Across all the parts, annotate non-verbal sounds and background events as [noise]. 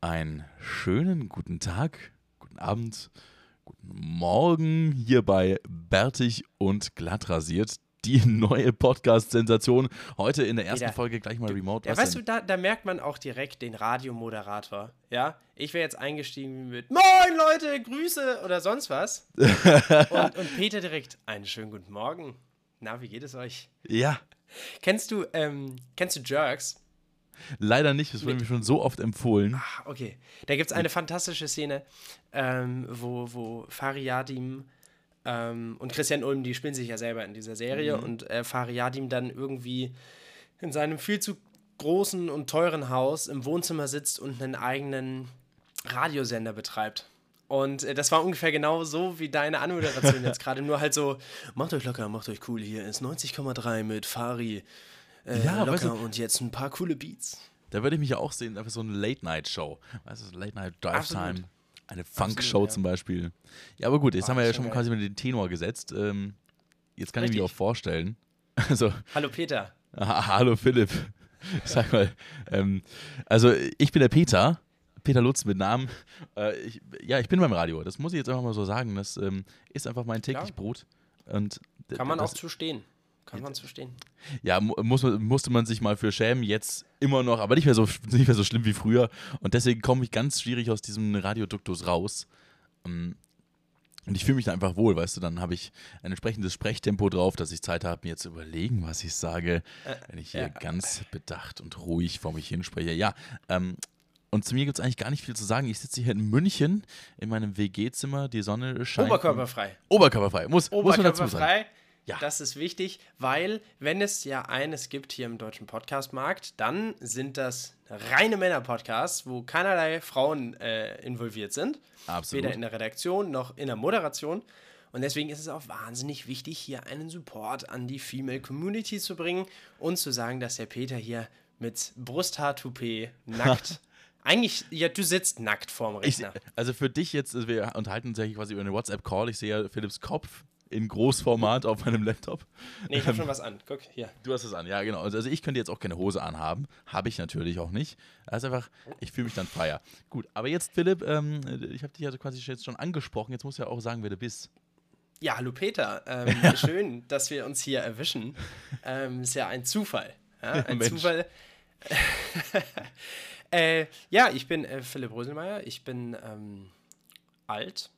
Einen schönen guten Tag, guten Abend, guten Morgen hier bei Bärtig und Glattrasiert. Die [laughs] neue Podcast-Sensation. Heute in der ersten Jeder- Folge gleich mal remote. Ja, weißt denn? du, da, da merkt man auch direkt den Radiomoderator. Ja, ich wäre jetzt eingestiegen mit Moin Leute, Grüße oder sonst was. [laughs] und, und Peter direkt, einen schönen guten Morgen. Na, wie geht es euch? Ja, Kennst du, ähm, kennst du Jerks? Leider nicht. Das wurde mir schon so oft empfohlen. Ah, okay. Da gibt es eine fantastische Szene, ähm, wo, wo Fariadim ähm, und Christian Ulm, die spielen sich ja selber in dieser Serie und äh, Fariadim dann irgendwie in seinem viel zu großen und teuren Haus im Wohnzimmer sitzt und einen eigenen Radiosender betreibt. Und äh, das war ungefähr genau so wie deine Anmoderation [laughs] jetzt gerade, nur halt so, macht euch locker, macht euch cool, hier ist 90,3 mit Fari. Äh, Ja, locker weißt du- und jetzt ein paar coole Beats. Da würde ich mich ja auch sehen, einfach so eine Late-Night-Show. Weißt du, so Late-Night Drive Time. Absolut. Eine Funk-Show ja. zum Beispiel. Ja, aber gut, jetzt Oh, haben wir ja schon geil. quasi mit den Tenor gesetzt. Ähm, jetzt kann ich Richtig. mir auch vorstellen. [laughs] Also, Hallo Peter. [laughs] Ah, Hallo Philipp. [laughs] Sag mal, ähm, also ich bin der Peter, Peter Lutz mit Namen. Äh, ich, ja, ich bin beim Radio. Das muss ich jetzt einfach mal so sagen. Das ähm, ist einfach mein täglich Klar. Brot. Und Kann man das, auch zu stehen. Kann man zu stehen. Ja, mu- muss, musste man sich mal für schämen. Jetzt immer noch, aber nicht mehr so, nicht mehr so schlimm wie früher. Und deswegen komme ich ganz schwierig aus diesem Radioduktus raus. Ähm, Und ich fühle mich da einfach wohl, weißt du, dann habe ich ein entsprechendes Sprechtempo drauf, dass ich Zeit habe, mir zu überlegen, was ich sage, wenn ich hier ja. ganz bedacht und ruhig vor mich hinspreche. Ja, ähm, und zu mir gibt es eigentlich gar nicht viel zu sagen. Ich sitze hier in München in meinem WG-Zimmer, die Sonne scheint. Oberkörperfrei. Oberkörperfrei, muss, muss man dazu sagen. Ja. Das ist wichtig, weil wenn es ja eines gibt hier im deutschen Podcast-Markt, dann sind das reine Männer-Podcasts, wo keinerlei Frauen äh, involviert sind. Absolut. Weder in der Redaktion noch in der Moderation. Und deswegen ist es auch wahnsinnig wichtig, hier einen Support an die Female Community zu bringen und zu sagen, dass der Peter hier mit Brusthaar-Toupet nackt. [laughs] Eigentlich, ja, du sitzt nackt vorm Ich, Rechner. also für dich jetzt, wir unterhalten uns ja quasi über eine WhatsApp-Call. Ich sehe ja Philipps Kopf in Großformat auf meinem Laptop. nee, ich hab schon was an. Guck, hier. Du hast es an, ja, genau. Also ich könnte jetzt auch keine Hose anhaben. Habe ich natürlich auch nicht. Das ist einfach, ich fühle mich dann freier. Gut, aber jetzt, Philipp, ähm, ich habe dich ja quasi jetzt schon angesprochen. Jetzt musst du ja auch sagen, wer du bist. Ja, hallo Peter. Ähm, [laughs] schön, dass wir uns hier erwischen. Ähm, ist ja ein Zufall. Ja, ein Mensch. Zufall. [laughs] äh, ja, ich bin äh, Philipp Roselmeier. Ich bin ähm, alt.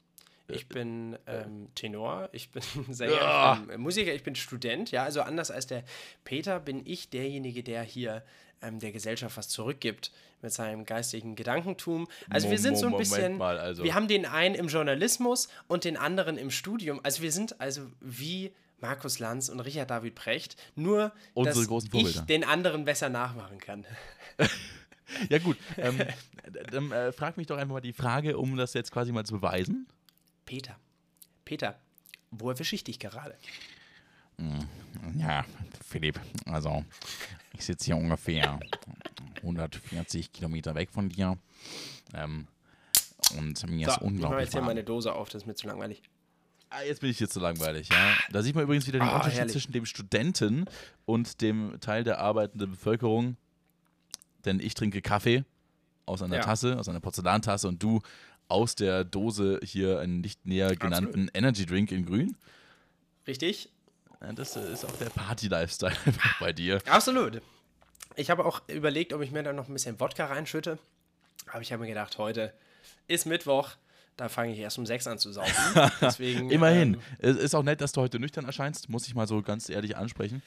Ich bin ähm, Tenor, ich bin Sänger, ich bin Musiker, ich bin Student. Ja, also anders als der Peter bin ich derjenige, der hier ähm, der Gesellschaft was zurückgibt mit seinem geistigen Gedankentum. Also wir Mo- sind so ein Mo- Moment bisschen, mal, also. wir haben den einen im Journalismus und den anderen im Studium. Also wir sind also wie Markus Lanz und Richard David Precht, nur Unsere dass ich den anderen besser nachmachen kann. [laughs] Ja, gut. Ähm, dann äh, frag mich doch einfach mal die Frage, um das jetzt quasi mal zu beweisen. Peter, Peter, wo erwische ich dich gerade? Ja, Philipp, also ich sitze hier ungefähr 140 Kilometer weg von dir. Ähm, und mir ist So, ich mache unglaublich jetzt hier meine Dose auf, das ist mir zu langweilig. Ah, jetzt bin ich jetzt zu langweilig, ja. Da sieht man übrigens wieder den Ah, Unterschied herrlich. zwischen dem Studenten und dem Teil der arbeitenden Bevölkerung. Denn ich trinke Kaffee aus einer Ja. Tasse, aus einer Porzellantasse und du aus der Dose hier einen nicht näher genannten Energy Drink in grün. Richtig? Ja, das ist auch der Party-Lifestyle [laughs] bei dir. Absolut. Ich habe auch überlegt, ob ich mir da noch ein bisschen Wodka reinschütte. Aber ich habe mir gedacht, heute ist Mittwoch, da fange ich erst um sechs an zu saufen. [laughs] Deswegen, Immerhin. Ähm, Es ist auch nett, dass du heute nüchtern erscheinst, muss ich mal so ganz ehrlich ansprechen.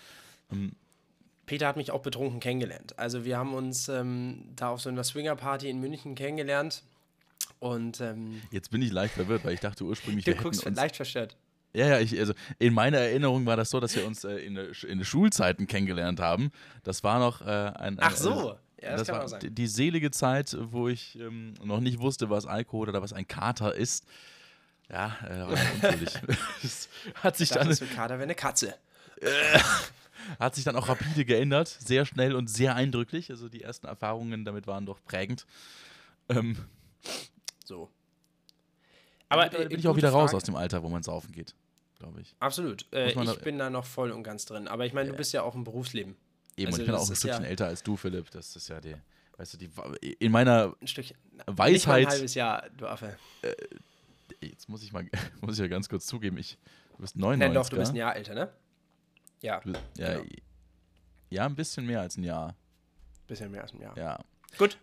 Peter hat mich auch betrunken kennengelernt. Also wir haben uns ähm, da auf so einer Swinger-Party in München kennengelernt. Und ähm, Jetzt bin ich leicht verwirrt, weil ich dachte ursprünglich, du guckst uns leicht verstört. Ja, ja, ich, also in meiner Erinnerung war das so, dass wir uns äh, in, in den Schulzeiten kennengelernt haben. Das war noch äh, ein. Ach ein- so. Ja, das, das kann war auch sagen. die, selige Zeit, wo ich ähm, noch nicht wusste, was Alkohol oder was ein Kater ist. Ja, äh, war [laughs] natürlich. das [laughs] hat sich dann das wird Kater wie eine Katze. [laughs] hat sich dann auch rapide geändert, sehr schnell und sehr eindrücklich. Also die ersten Erfahrungen damit waren doch prägend. Ähm, So. Aber da äh, bin ich auch wieder raus Frage. aus dem Alter, wo man saufen geht, glaube ich. Absolut. Äh, ich da- bin da noch voll und ganz drin. Aber ich meine, du bist ja auch im Berufsleben. Eben, Also und ich bin auch ein Stückchen ja- älter als du, Philipp. Das ist ja die, weißt du, die, in meiner Ein Stückchen. Nicht mal ein Weisheit. halbes Jahr, du Affe. Jetzt muss ich mal, [laughs] muss ich ja ganz kurz zugeben, ich, du bist Nein, 99. doch, du bist ein Jahr älter, ne? Ja, Du bist- ja, genau. ja, ein bisschen mehr als ein Jahr. bisschen mehr als ein Jahr. Ja. Gut,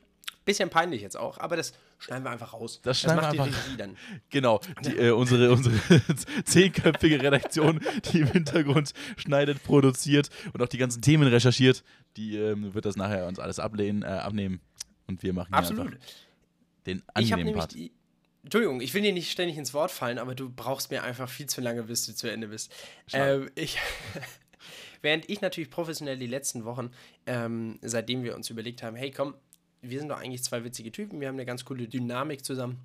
bisschen peinlich jetzt auch, aber das schneiden wir einfach raus. Das schneiden macht wir die einfach- Regie dann. [laughs] Genau, die, äh, unsere, unsere [laughs] zehnköpfige Redaktion, die im Hintergrund schneidet, produziert und auch die ganzen Themen recherchiert, die ähm, wird das nachher uns alles ablehnen, äh, abnehmen. Und wir machen Absolut. einfach den angenehmen Part. die. Entschuldigung, ich will dir nicht ständig ins Wort fallen, aber du brauchst mir einfach viel zu lange, bis du zu Ende bist. Ähm, ich, [laughs] während ich natürlich professionell die letzten Wochen, ähm, seitdem wir uns überlegt haben, hey komm, wir sind doch eigentlich zwei witzige Typen, wir haben eine ganz coole Dynamik zusammen,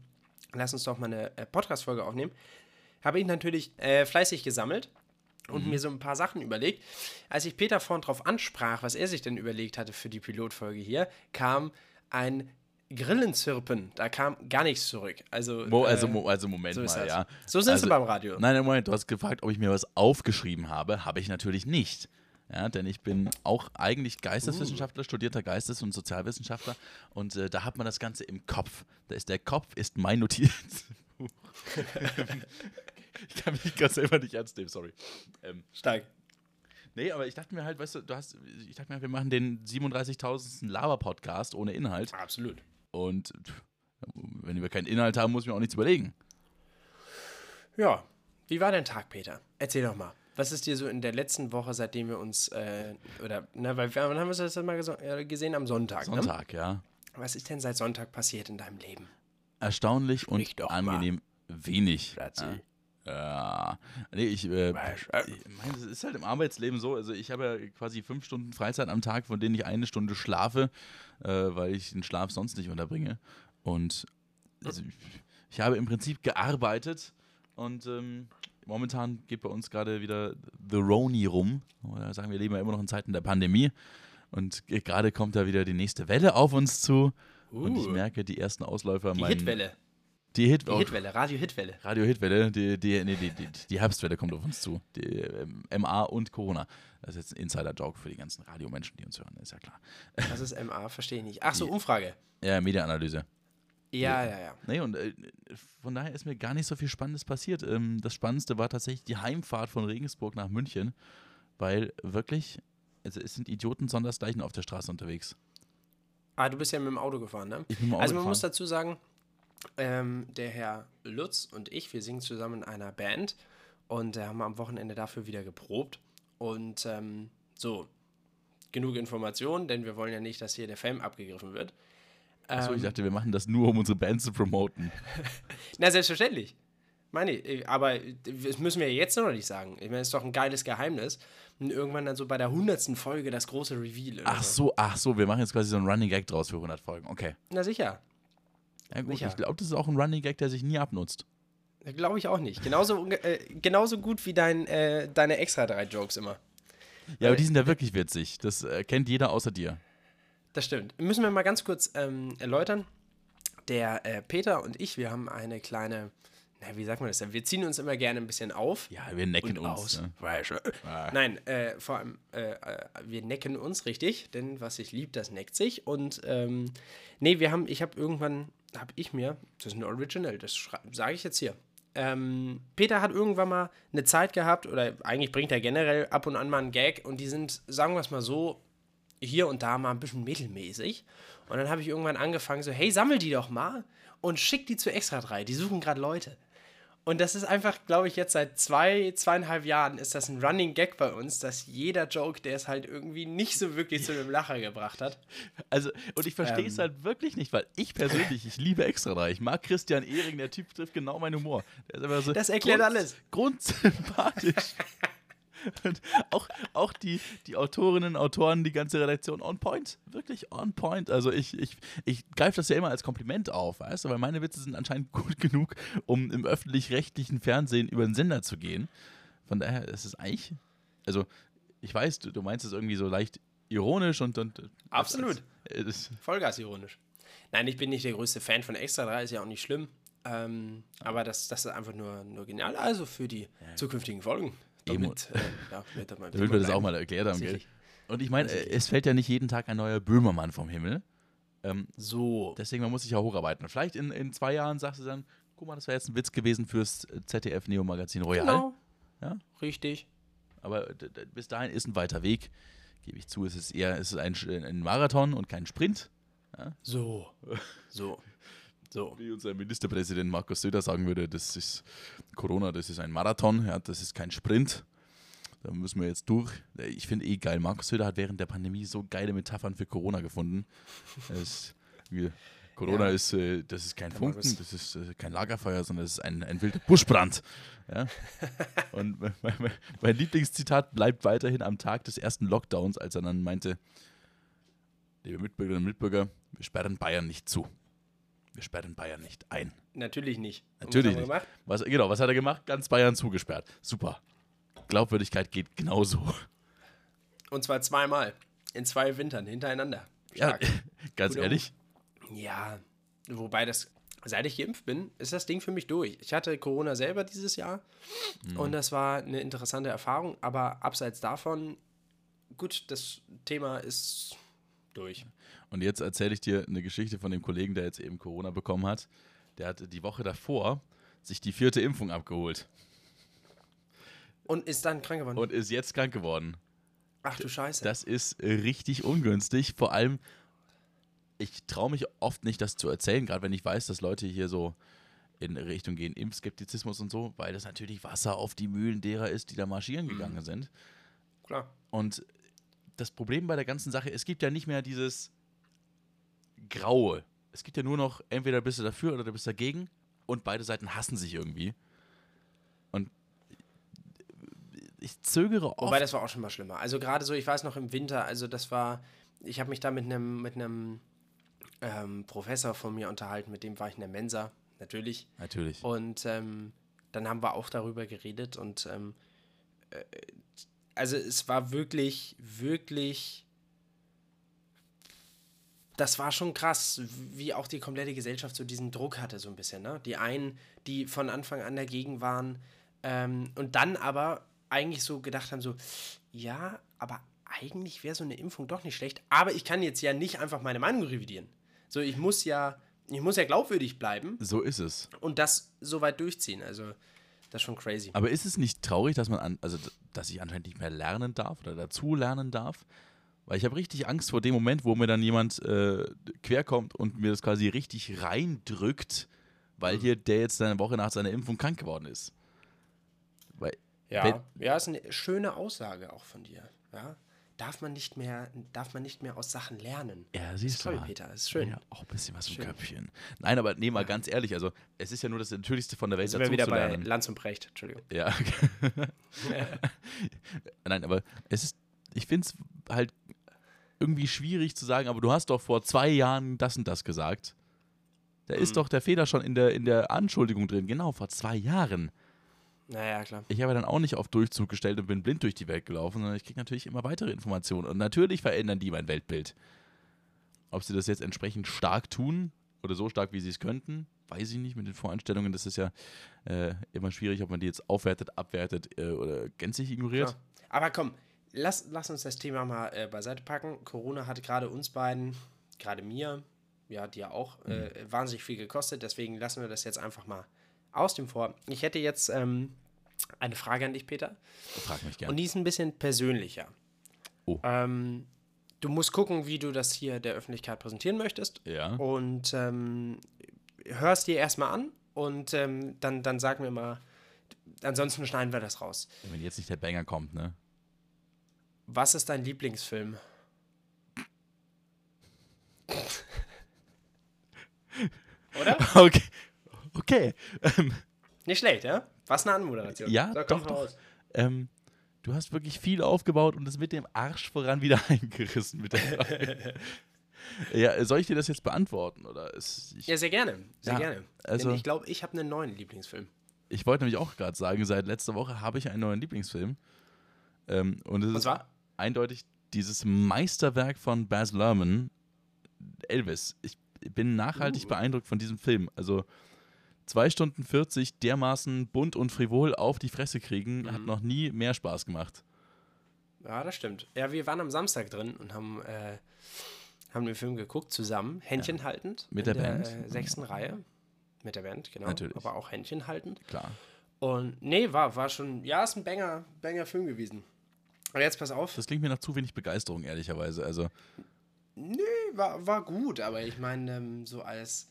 lass uns doch mal eine äh, Podcast-Folge aufnehmen, habe ich natürlich äh, fleißig gesammelt und mir so ein paar Sachen überlegt. Als ich Peter vorhin drauf ansprach, was er sich denn überlegt hatte für die Pilotfolge hier, kam ein Grillenzirpen. Da kam gar nichts zurück. Also, Mo, also, äh, also Moment so mal, das. ja. So sind also, sie beim Radio. Nein, nein, Moment, du hast gefragt, ob ich mir was aufgeschrieben habe. Habe ich natürlich nicht. Ja, denn ich bin auch eigentlich Geisteswissenschaftler, studierter Geistes- und Sozialwissenschaftler und äh, da hat man das Ganze im Kopf. Da ist der Kopf ist mein Notizbuch. [laughs] ich kann mich gerade selber nicht ernst nehmen, sorry. Ähm, Stark. nee, aber ich dachte mir halt, weißt du, du hast, ich dachte mir, wir machen den 37.000. Lava-Podcast ohne Inhalt Absolut. und wenn wir keinen Inhalt haben, muss ich mir auch nichts überlegen. Ja. Wie war dein Tag, Peter? Erzähl doch mal. Was ist dir so in der letzten Woche, seitdem wir uns, äh, oder, na, weil wir wann haben wir das mal äh, gesehen? Am Sonntag. Ne? Sonntag, ja. Was ist denn seit Sonntag passiert in deinem Leben? erstaunlich und doch mal. angenehm wenig. Schatzi. Ja. Ja. Nee, ich, äh, ich meine, das ist halt im Arbeitsleben so. Also ich habe ja quasi fünf Stunden Freizeit am Tag, von denen ich eine Stunde schlafe, äh, weil ich den Schlaf sonst nicht unterbringe. Und also, ich, ich habe im Prinzip gearbeitet und ähm, momentan geht bei uns gerade wieder The Roni rum. Oder sagen wir, leben ja immer noch in Zeiten der Pandemie. Und gerade kommt da wieder die nächste Welle auf uns zu. Und ich Uh. merke die ersten Ausläufer. Die Hitwelle. Die, Hit Die oh, Hitwelle, Radio-Hitwelle. Radio-Hitwelle, die, die, nee, die, die, die Herbstwelle kommt auf uns zu. Die ähm, MA und Corona. Das ist jetzt ein Insider-Joke für die ganzen Radiomenschen, die uns hören, ist ja klar. Was ist MA? Verstehe ich nicht. Ach so, Umfrage. Ja, Mediaanalyse. Ja, ja, ja. Nee, und äh, von daher ist mir gar nicht so viel Spannendes passiert. Ähm, das Spannendste war tatsächlich die Heimfahrt von Regensburg nach München, weil wirklich, also es sind Idioten sondersgleichen auf der Straße unterwegs. Ah, du bist ja mit dem Auto gefahren, ne? Ich bin mal Also man muss dazu sagen, ähm, der Herr Lutz und ich, wir singen zusammen in einer Band und äh, haben am Wochenende dafür wieder geprobt. Und ähm, so, genug Informationen, denn wir wollen ja nicht, dass hier der Fame abgegriffen wird. Achso, ich Ähm, dachte, wir machen das nur, um unsere Band zu promoten. [laughs] Na, selbstverständlich. Meine, ich, aber das müssen wir jetzt noch nicht sagen. Ich meine, es ist doch ein geiles Geheimnis. Und irgendwann dann so bei der hundertsten Folge das große Reveal. Ach so, ach so, wir machen jetzt quasi so einen Running Gag draus für 100 Folgen. Okay. Na sicher. Ja gut, Sicher. ich glaube, das ist auch ein Running Gag, der sich nie abnutzt. Glaube ich auch nicht. Genauso, äh, genauso gut wie dein, äh, deine extra drei Jokes immer. Ja, aber die sind ja wirklich witzig. Das äh, kennt jeder außer dir. Das stimmt. Müssen wir mal ganz kurz ähm, erläutern. Der äh, Peter und ich, wir haben eine kleine, na, wie sagt man das denn? Wir ziehen uns immer gerne ein bisschen auf. Ja, wir necken uns. aus. Ne? Nein, äh, vor allem, äh, äh, wir necken uns richtig, denn was sich liebt, das neckt sich. Und ähm, nee, wir haben, ich habe irgendwann, habe ich mir, das ist ein Original, das sage ich jetzt hier. Ähm, Peter hat irgendwann mal eine Zeit gehabt, oder eigentlich bringt er generell ab und an mal einen Gag und die sind, sagen wir es mal so, hier und da mal ein bisschen mittelmäßig. Und dann habe ich irgendwann angefangen, so, hey, sammel die doch mal und schick die zu Extra 3. Die suchen gerade Leute. Und das ist einfach, glaube ich, jetzt seit zwei, zweieinhalb Jahren ist das ein Running Gag bei uns, dass jeder Joke, der es halt irgendwie nicht so wirklich zu einem Lacher gebracht hat. Also, und ich verstehe es Ähm. halt wirklich nicht, weil ich persönlich, ich liebe Extra 3. Ich mag Christian Ehring, der Typ trifft genau meinen Humor. Der ist einfach so Das erklärt alles. Grundsympathisch. [laughs] Auch, auch die, die Autorinnen, Autoren, die ganze Redaktion on point. Wirklich on point. Also ich, ich, ich greife das ja immer als Kompliment auf, weißt du, weil meine Witze sind anscheinend gut genug, um im öffentlich-rechtlichen Fernsehen über den Sender zu gehen. Von daher ist es eigentlich, also ich weiß, du, du meinst es irgendwie so leicht ironisch und. und Absolut. Das, das, Vollgas ironisch. Nein, ich bin nicht der größte Fan von Extra 3, ist ja auch nicht schlimm. Ähm, aber das, das ist einfach nur, nur genial. Also für die zukünftigen Folgen. Eben. Damit, äh, ja, Damit wir das auch mal erklärt haben, gell? Und ich meine, äh, es fällt ja nicht jeden Tag ein neuer Böhmermann vom Himmel. Ähm, So. deswegen, man muss sich ja hocharbeiten. Vielleicht in, in zwei Jahren sagst du dann, guck mal, das wäre jetzt ein Witz gewesen fürs ZDF Neo Magazin Royal. Genau. Ja? Richtig. Aber bis dahin ist ein weiter Weg. Gebe ich zu, es ist eher es ist ein, ein Marathon und kein Sprint. So. [laughs] So. So. Wie unser Ministerpräsident Markus Söder sagen würde, das ist Corona, das ist ein Marathon, ja, das ist kein Sprint. Da müssen wir jetzt durch. Ich finde eh geil. Markus Söder hat während der Pandemie so geile Metaphern für Corona gefunden. Es, Corona Ja. ist, äh, das ist kein Der Funken, Markus. das ist äh, kein Lagerfeuer, sondern das ist ein, ein wilder Buschbrand. Ja? [laughs] Und mein, mein, mein Lieblingszitat bleibt weiterhin am Tag des ersten Lockdowns, als er dann meinte, liebe Mitbürgerinnen und Mitbürger, wir sperren Bayern nicht zu. Wir sperren Bayern nicht ein. Natürlich nicht. Und Natürlich was nicht. Was, genau, was hat er gemacht? Ganz Bayern zugesperrt. Super. Glaubwürdigkeit geht genauso. Und zwar zweimal. In zwei Wintern hintereinander. Ja, Stark. [laughs] ganz Guter ehrlich. Ja, wobei das, seit ich geimpft bin, ist das Ding für mich durch. Ich hatte Corona selber dieses Jahr Mhm. und das war eine interessante Erfahrung, aber abseits davon, gut, das Thema ist durch. Und jetzt erzähle ich dir eine Geschichte von dem Kollegen, der jetzt eben Corona bekommen hat. Der hat die Woche davor sich die vierte Impfung abgeholt Und ist dann krank geworden. und ist jetzt krank geworden. Ach du Scheiße. Das ist richtig ungünstig. Vor allem, ich traue mich oft nicht, das zu erzählen, gerade wenn ich weiß, dass Leute hier so in Richtung gehen, Impfskeptizismus und so, weil das natürlich Wasser auf die Mühlen derer ist, die da marschieren gegangen sind. Klar. Und das Problem bei der ganzen Sache, es gibt ja nicht mehr dieses Graue. Es gibt ja nur noch, entweder bist du dafür oder du bist dagegen und beide Seiten hassen sich irgendwie. Und ich zögere oft. Wobei das war auch schon mal schlimmer. Also gerade so, ich weiß noch im Winter, also das war, ich habe mich da mit einem mit einem ähm, Professor von mir unterhalten, mit dem war ich in der Mensa, natürlich. Natürlich. Und ähm, dann haben wir auch darüber geredet und ähm, äh, also es war wirklich, wirklich, das war schon krass, wie auch die komplette Gesellschaft so diesen Druck hatte, so ein bisschen. Ne? Die einen, die von Anfang an dagegen waren ähm, und dann aber eigentlich so gedacht haben, so, ja, aber eigentlich wäre so eine Impfung doch nicht schlecht, aber ich kann jetzt ja nicht einfach meine Meinung revidieren. So, ich muss ja, ich muss ja glaubwürdig bleiben So ist es. und das so weit durchziehen. Also, das ist schon crazy. Aber ist es nicht traurig, dass man an, also dass ich anscheinend nicht mehr lernen darf oder dazu lernen darf? Weil ich habe richtig Angst vor dem Moment, wo mir dann jemand äh, querkommt und mir das quasi richtig reindrückt, weil hier der jetzt eine Woche nach seiner Impfung krank geworden ist. Weil, Ja, ja, ist eine schöne Aussage auch von dir. Ja? Darf man nicht mehr, darf man nicht mehr aus Sachen lernen. ja, siehst du toll, mal. Peter, das ist schön. Ja, auch ein bisschen was im Schön. Köpfchen. Nein, aber nee, mal ganz ehrlich, also es ist ja nur das Natürlichste von der Welt Sind wir wieder bei. Lanz und Brecht, Entschuldigung. Ja. [laughs] [laughs] Nein, aber es ist, ich finde es halt irgendwie schwierig zu sagen, aber du hast doch vor zwei Jahren das und das gesagt. Da ist Mhm. doch der Fehler schon in der, in der Anschuldigung drin. Genau, vor zwei Jahren. Naja, klar. Ich habe dann auch nicht auf Durchzug gestellt und bin blind durch die Welt gelaufen, sondern ich kriege natürlich immer weitere Informationen. Und natürlich verändern die mein Weltbild. Ob sie das jetzt entsprechend stark tun oder so stark, wie sie es könnten, weiß ich nicht mit den Voreinstellungen. Das ist ja äh, immer schwierig, ob man die jetzt aufwertet, abwertet äh, oder gänzlich ignoriert. Klar. Aber komm, lass, lass uns das Thema mal äh, beiseite packen. Corona hat gerade uns beiden, gerade mir, ja, dir auch, äh, Mhm. wahnsinnig viel gekostet. Deswegen lassen wir das jetzt einfach mal aus dem Vor. Ich hätte jetzt ähm, eine Frage an dich, Peter. Frag mich Und gerne. die ist ein bisschen persönlicher. Oh. Ähm, du musst gucken, wie du das hier der Öffentlichkeit präsentieren möchtest. Ja. Und ähm, hörst dir erstmal an und ähm, dann, dann sag mir mal, ansonsten schneiden wir das raus. Wenn jetzt nicht der Banger kommt, ne? Was ist dein Lieblingsfilm? [laughs] Oder? Okay. Okay. Ähm, Nicht schlecht, ja? Was eine Anmoderation. Ja, komm doch, doch. raus. ähm, du hast wirklich viel aufgebaut und es mit dem Arsch voran wieder [laughs] eingerissen mit der Frage. [laughs] ja, soll ich dir das jetzt beantworten? Oder ist, ich, Ja, sehr gerne. Sehr Ja, gerne. also- Denn ich glaube, ich habe einen neuen Lieblingsfilm. ich wollte nämlich auch gerade sagen, seit letzter Woche habe ich einen neuen Lieblingsfilm. Ähm, und es Und ist zwar? Eindeutig dieses Meisterwerk von Baz Luhrmann, Elvis. Ich bin nachhaltig Uh. beeindruckt von diesem Film. Also 2 Stunden 40 dermaßen bunt und frivol auf die Fresse kriegen, hat Mhm. noch nie mehr Spaß gemacht. Ja, das stimmt. Ja, wir waren am Samstag drin und haben, äh, haben den Film geguckt, zusammen, Händchen haltend. Mit in der Band? Äh, sechsten Reihe. Mit der Band, genau. Natürlich. Aber auch Händchen haltend. Klar. Und nee, war, war schon, ja, ist ein Banger, Banger Film gewesen. Aber jetzt pass auf, Das klingt mir nach zu wenig Begeisterung, ehrlicherweise. Also, war, war gut, aber ich meine, ähm, so als,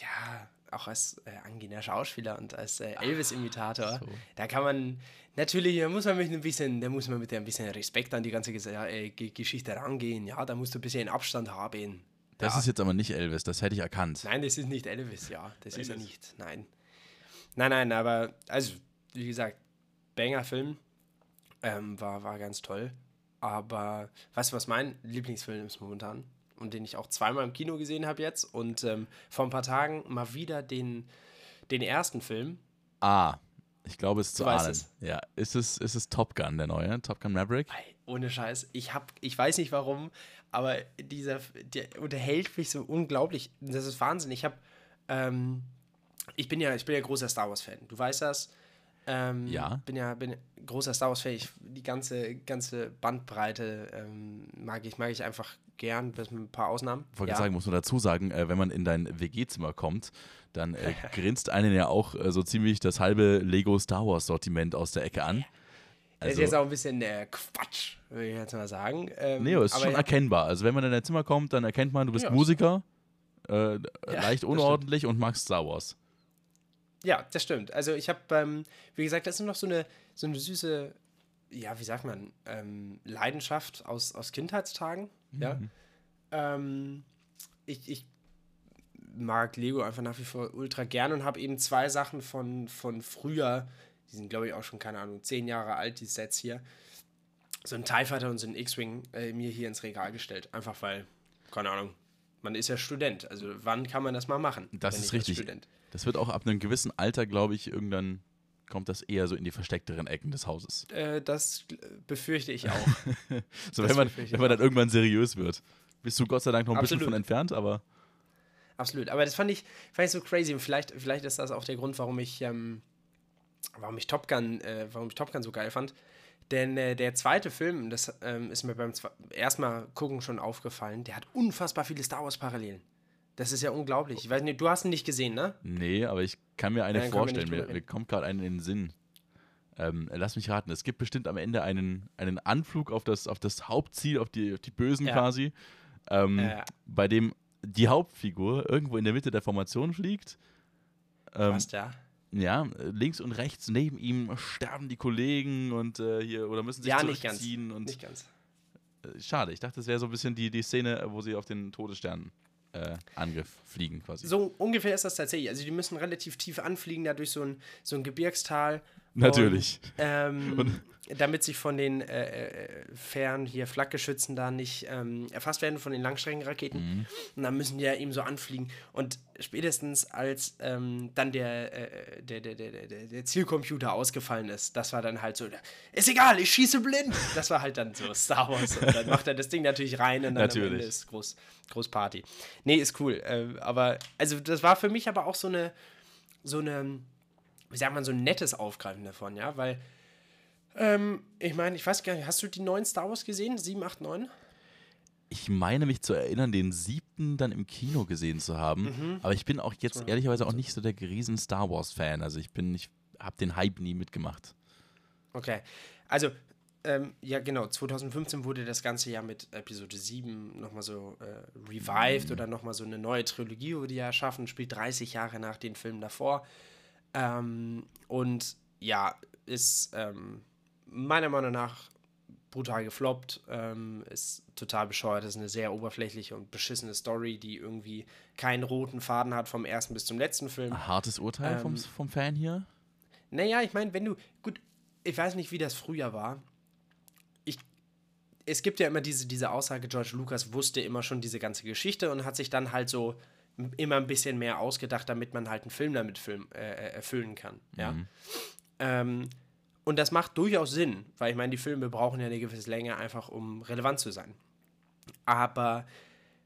ja, auch als äh, angehender Schauspieler und als äh, Elvis-Imitator, so. da kann man, natürlich, da muss man mit ein bisschen, da muss man mit ein bisschen Respekt an die ganze äh, Geschichte rangehen, ja, da musst du ein bisschen Abstand haben. das ja. ist jetzt aber nicht Elvis, das hätte ich erkannt. Nein, das ist nicht Elvis, ja, das ist er Elvis. nicht, nein. Nein, nein, aber, also, wie gesagt, Banger-Film, ähm, war, war ganz toll. Aber weißt du, was mein Lieblingsfilm ist momentan? Und den ich auch zweimal im Kino gesehen habe jetzt. Und ähm, vor ein paar Tagen mal wieder den, den ersten Film. Ah, ich glaube, es ist zu ahnen. es. Ja, ist es, ist es Top Gun, der neue? Top Gun Maverick? Ohne Scheiß. Ich, hab, ich weiß nicht warum, aber dieser der unterhält mich so unglaublich. Das ist Wahnsinn. Ich habe. Ähm, ich bin ja, ich bin ja großer Star Wars-Fan. Du weißt das. Ähm, Ja. Bin ja bin großer Star Wars-Fan. Ich- Die ganze, ganze Bandbreite ähm, mag, ich, mag ich einfach gern, bis mit ein paar Ausnahmen. Ich wollte Ja. gerade sagen, muss man dazu sagen, äh, wenn man in dein WG-Zimmer kommt, dann äh, [laughs] grinst einen ja auch äh, so ziemlich das halbe Lego Star Wars Sortiment aus der Ecke an. Das Also, ist jetzt auch ein bisschen äh, Quatsch, würde ich jetzt mal sagen. Ähm, nee, ist schon ja, erkennbar. Also wenn man in dein Zimmer kommt, dann erkennt man, du bist Ja. Musiker, äh, leicht das unordentlich und magst Star Wars. Ja, das stimmt. Also ich habe, ähm, wie gesagt, das ist noch so eine, so eine süße, ja, wie sagt man, ähm, Leidenschaft aus, aus Kindheitstagen. Ja. Ähm, ich, ich mag Lego einfach nach wie vor ultra gern und habe eben zwei Sachen von, von früher, die sind glaube ich auch schon, keine Ahnung, zehn Jahre alt, die Sets hier. So ein TIE Fighter und so ein X-Wing äh, mir hier ins Regal gestellt. Einfach weil, keine Ahnung, man ist ja Student. Also wann kann man das mal machen? Das ist richtig. Student? Das wird auch ab einem gewissen Alter, glaube ich, irgendwann kommt das eher so in die versteckteren Ecken des Hauses. Äh, das äh, befürchte ich auch. [laughs] So, Das wenn man, wenn man dann irgendwann seriös wird. Bist du Gott sei Dank noch ein bisschen Absolut. von entfernt, aber Absolut. Aber das fand ich, fand ich so crazy. Und vielleicht, vielleicht ist das auch der Grund, warum ich, ähm, warum ich Top Gun, äh, warum ich Top Gun so geil fand. Denn äh, der zweite Film, das ähm, ist mir beim zwe- erstmal gucken schon aufgefallen, der hat unfassbar viele Star Wars Parallelen. Das ist ja unglaublich. Ich weiß nicht, du hast ihn nicht gesehen, ne? nee, aber ich kann mir eine wir vorstellen. Mir, mir kommt gerade eine in den Sinn. Ähm, lass mich raten, es gibt bestimmt am Ende einen, einen Anflug auf das, auf das Hauptziel, auf die, auf die Bösen Ja. quasi, ähm, Äh. bei dem die Hauptfigur irgendwo in der Mitte der Formation fliegt. Ähm, Passt, ja. ja, links und rechts neben ihm sterben die Kollegen und äh, hier oder müssen sich Ja, nicht ganz. zurückziehen und Nicht ganz. Äh, Schade, ich dachte, das wäre so ein bisschen die, die Szene, wo sie auf den Todesstern äh, Angriff fliegen quasi. So ungefähr ist das tatsächlich. Also die müssen relativ tief anfliegen, da durch so ein, so ein Gebirgstal. Natürlich. Und, ähm, [laughs] damit sie von den äh, äh, fern hier Flakgeschützen da nicht ähm, erfasst werden, von den Langstreckenraketen. Mhm. Und dann müssen die ja eben so anfliegen. Und spätestens als ähm, dann der, äh, der, der, der, der, Zielcomputer ausgefallen ist, das war dann halt so, ist egal, ich schieße blind. Das war halt dann so [laughs] Star Wars. Und dann macht er das Ding natürlich rein und dann am Natürlich. Ende ist groß, groß Party. Nee, ist cool. Äh, aber, also das war für mich aber auch so eine, so eine, wie sagt man, so ein nettes Aufgreifen davon, ja, weil, ähm, ich meine, ich weiß gar nicht, hast du die neuen Star Wars gesehen? 7, 8, 9? Ich meine mich zu erinnern, den siebten dann im Kino gesehen zu haben. Mhm. Aber ich bin auch jetzt ehrlicherweise auch nicht so der riesen Star Wars-Fan. Also ich bin, ich habe den Hype nie mitgemacht. Okay. Also, ähm, ja, genau, 2015 wurde das ganze Jahr mit Episode 7 nochmal so äh, revived oder nochmal so eine neue Trilogie wurde ja erschaffen, spielt 30 Jahre nach den Filmen davor. Ähm, und ja, ist ähm, meiner Meinung nach brutal gefloppt, ähm, ist total bescheuert, ist eine sehr oberflächliche und beschissene Story, die irgendwie keinen roten Faden hat vom ersten bis zum letzten Film. Hartes Urteil vom, Ähm, vom Fan hier? Naja, ich meine, wenn du, gut, ich weiß nicht, wie das früher war. Ich, es gibt ja immer diese, diese Aussage, George Lucas wusste immer schon diese ganze Geschichte und hat sich dann halt so immer ein bisschen mehr ausgedacht, damit man halt einen Film damit film, äh, äh, erfüllen kann. Ja. Ähm, und das macht durchaus Sinn, weil ich meine, die Filme brauchen ja eine gewisse Länge, einfach um relevant zu sein. Aber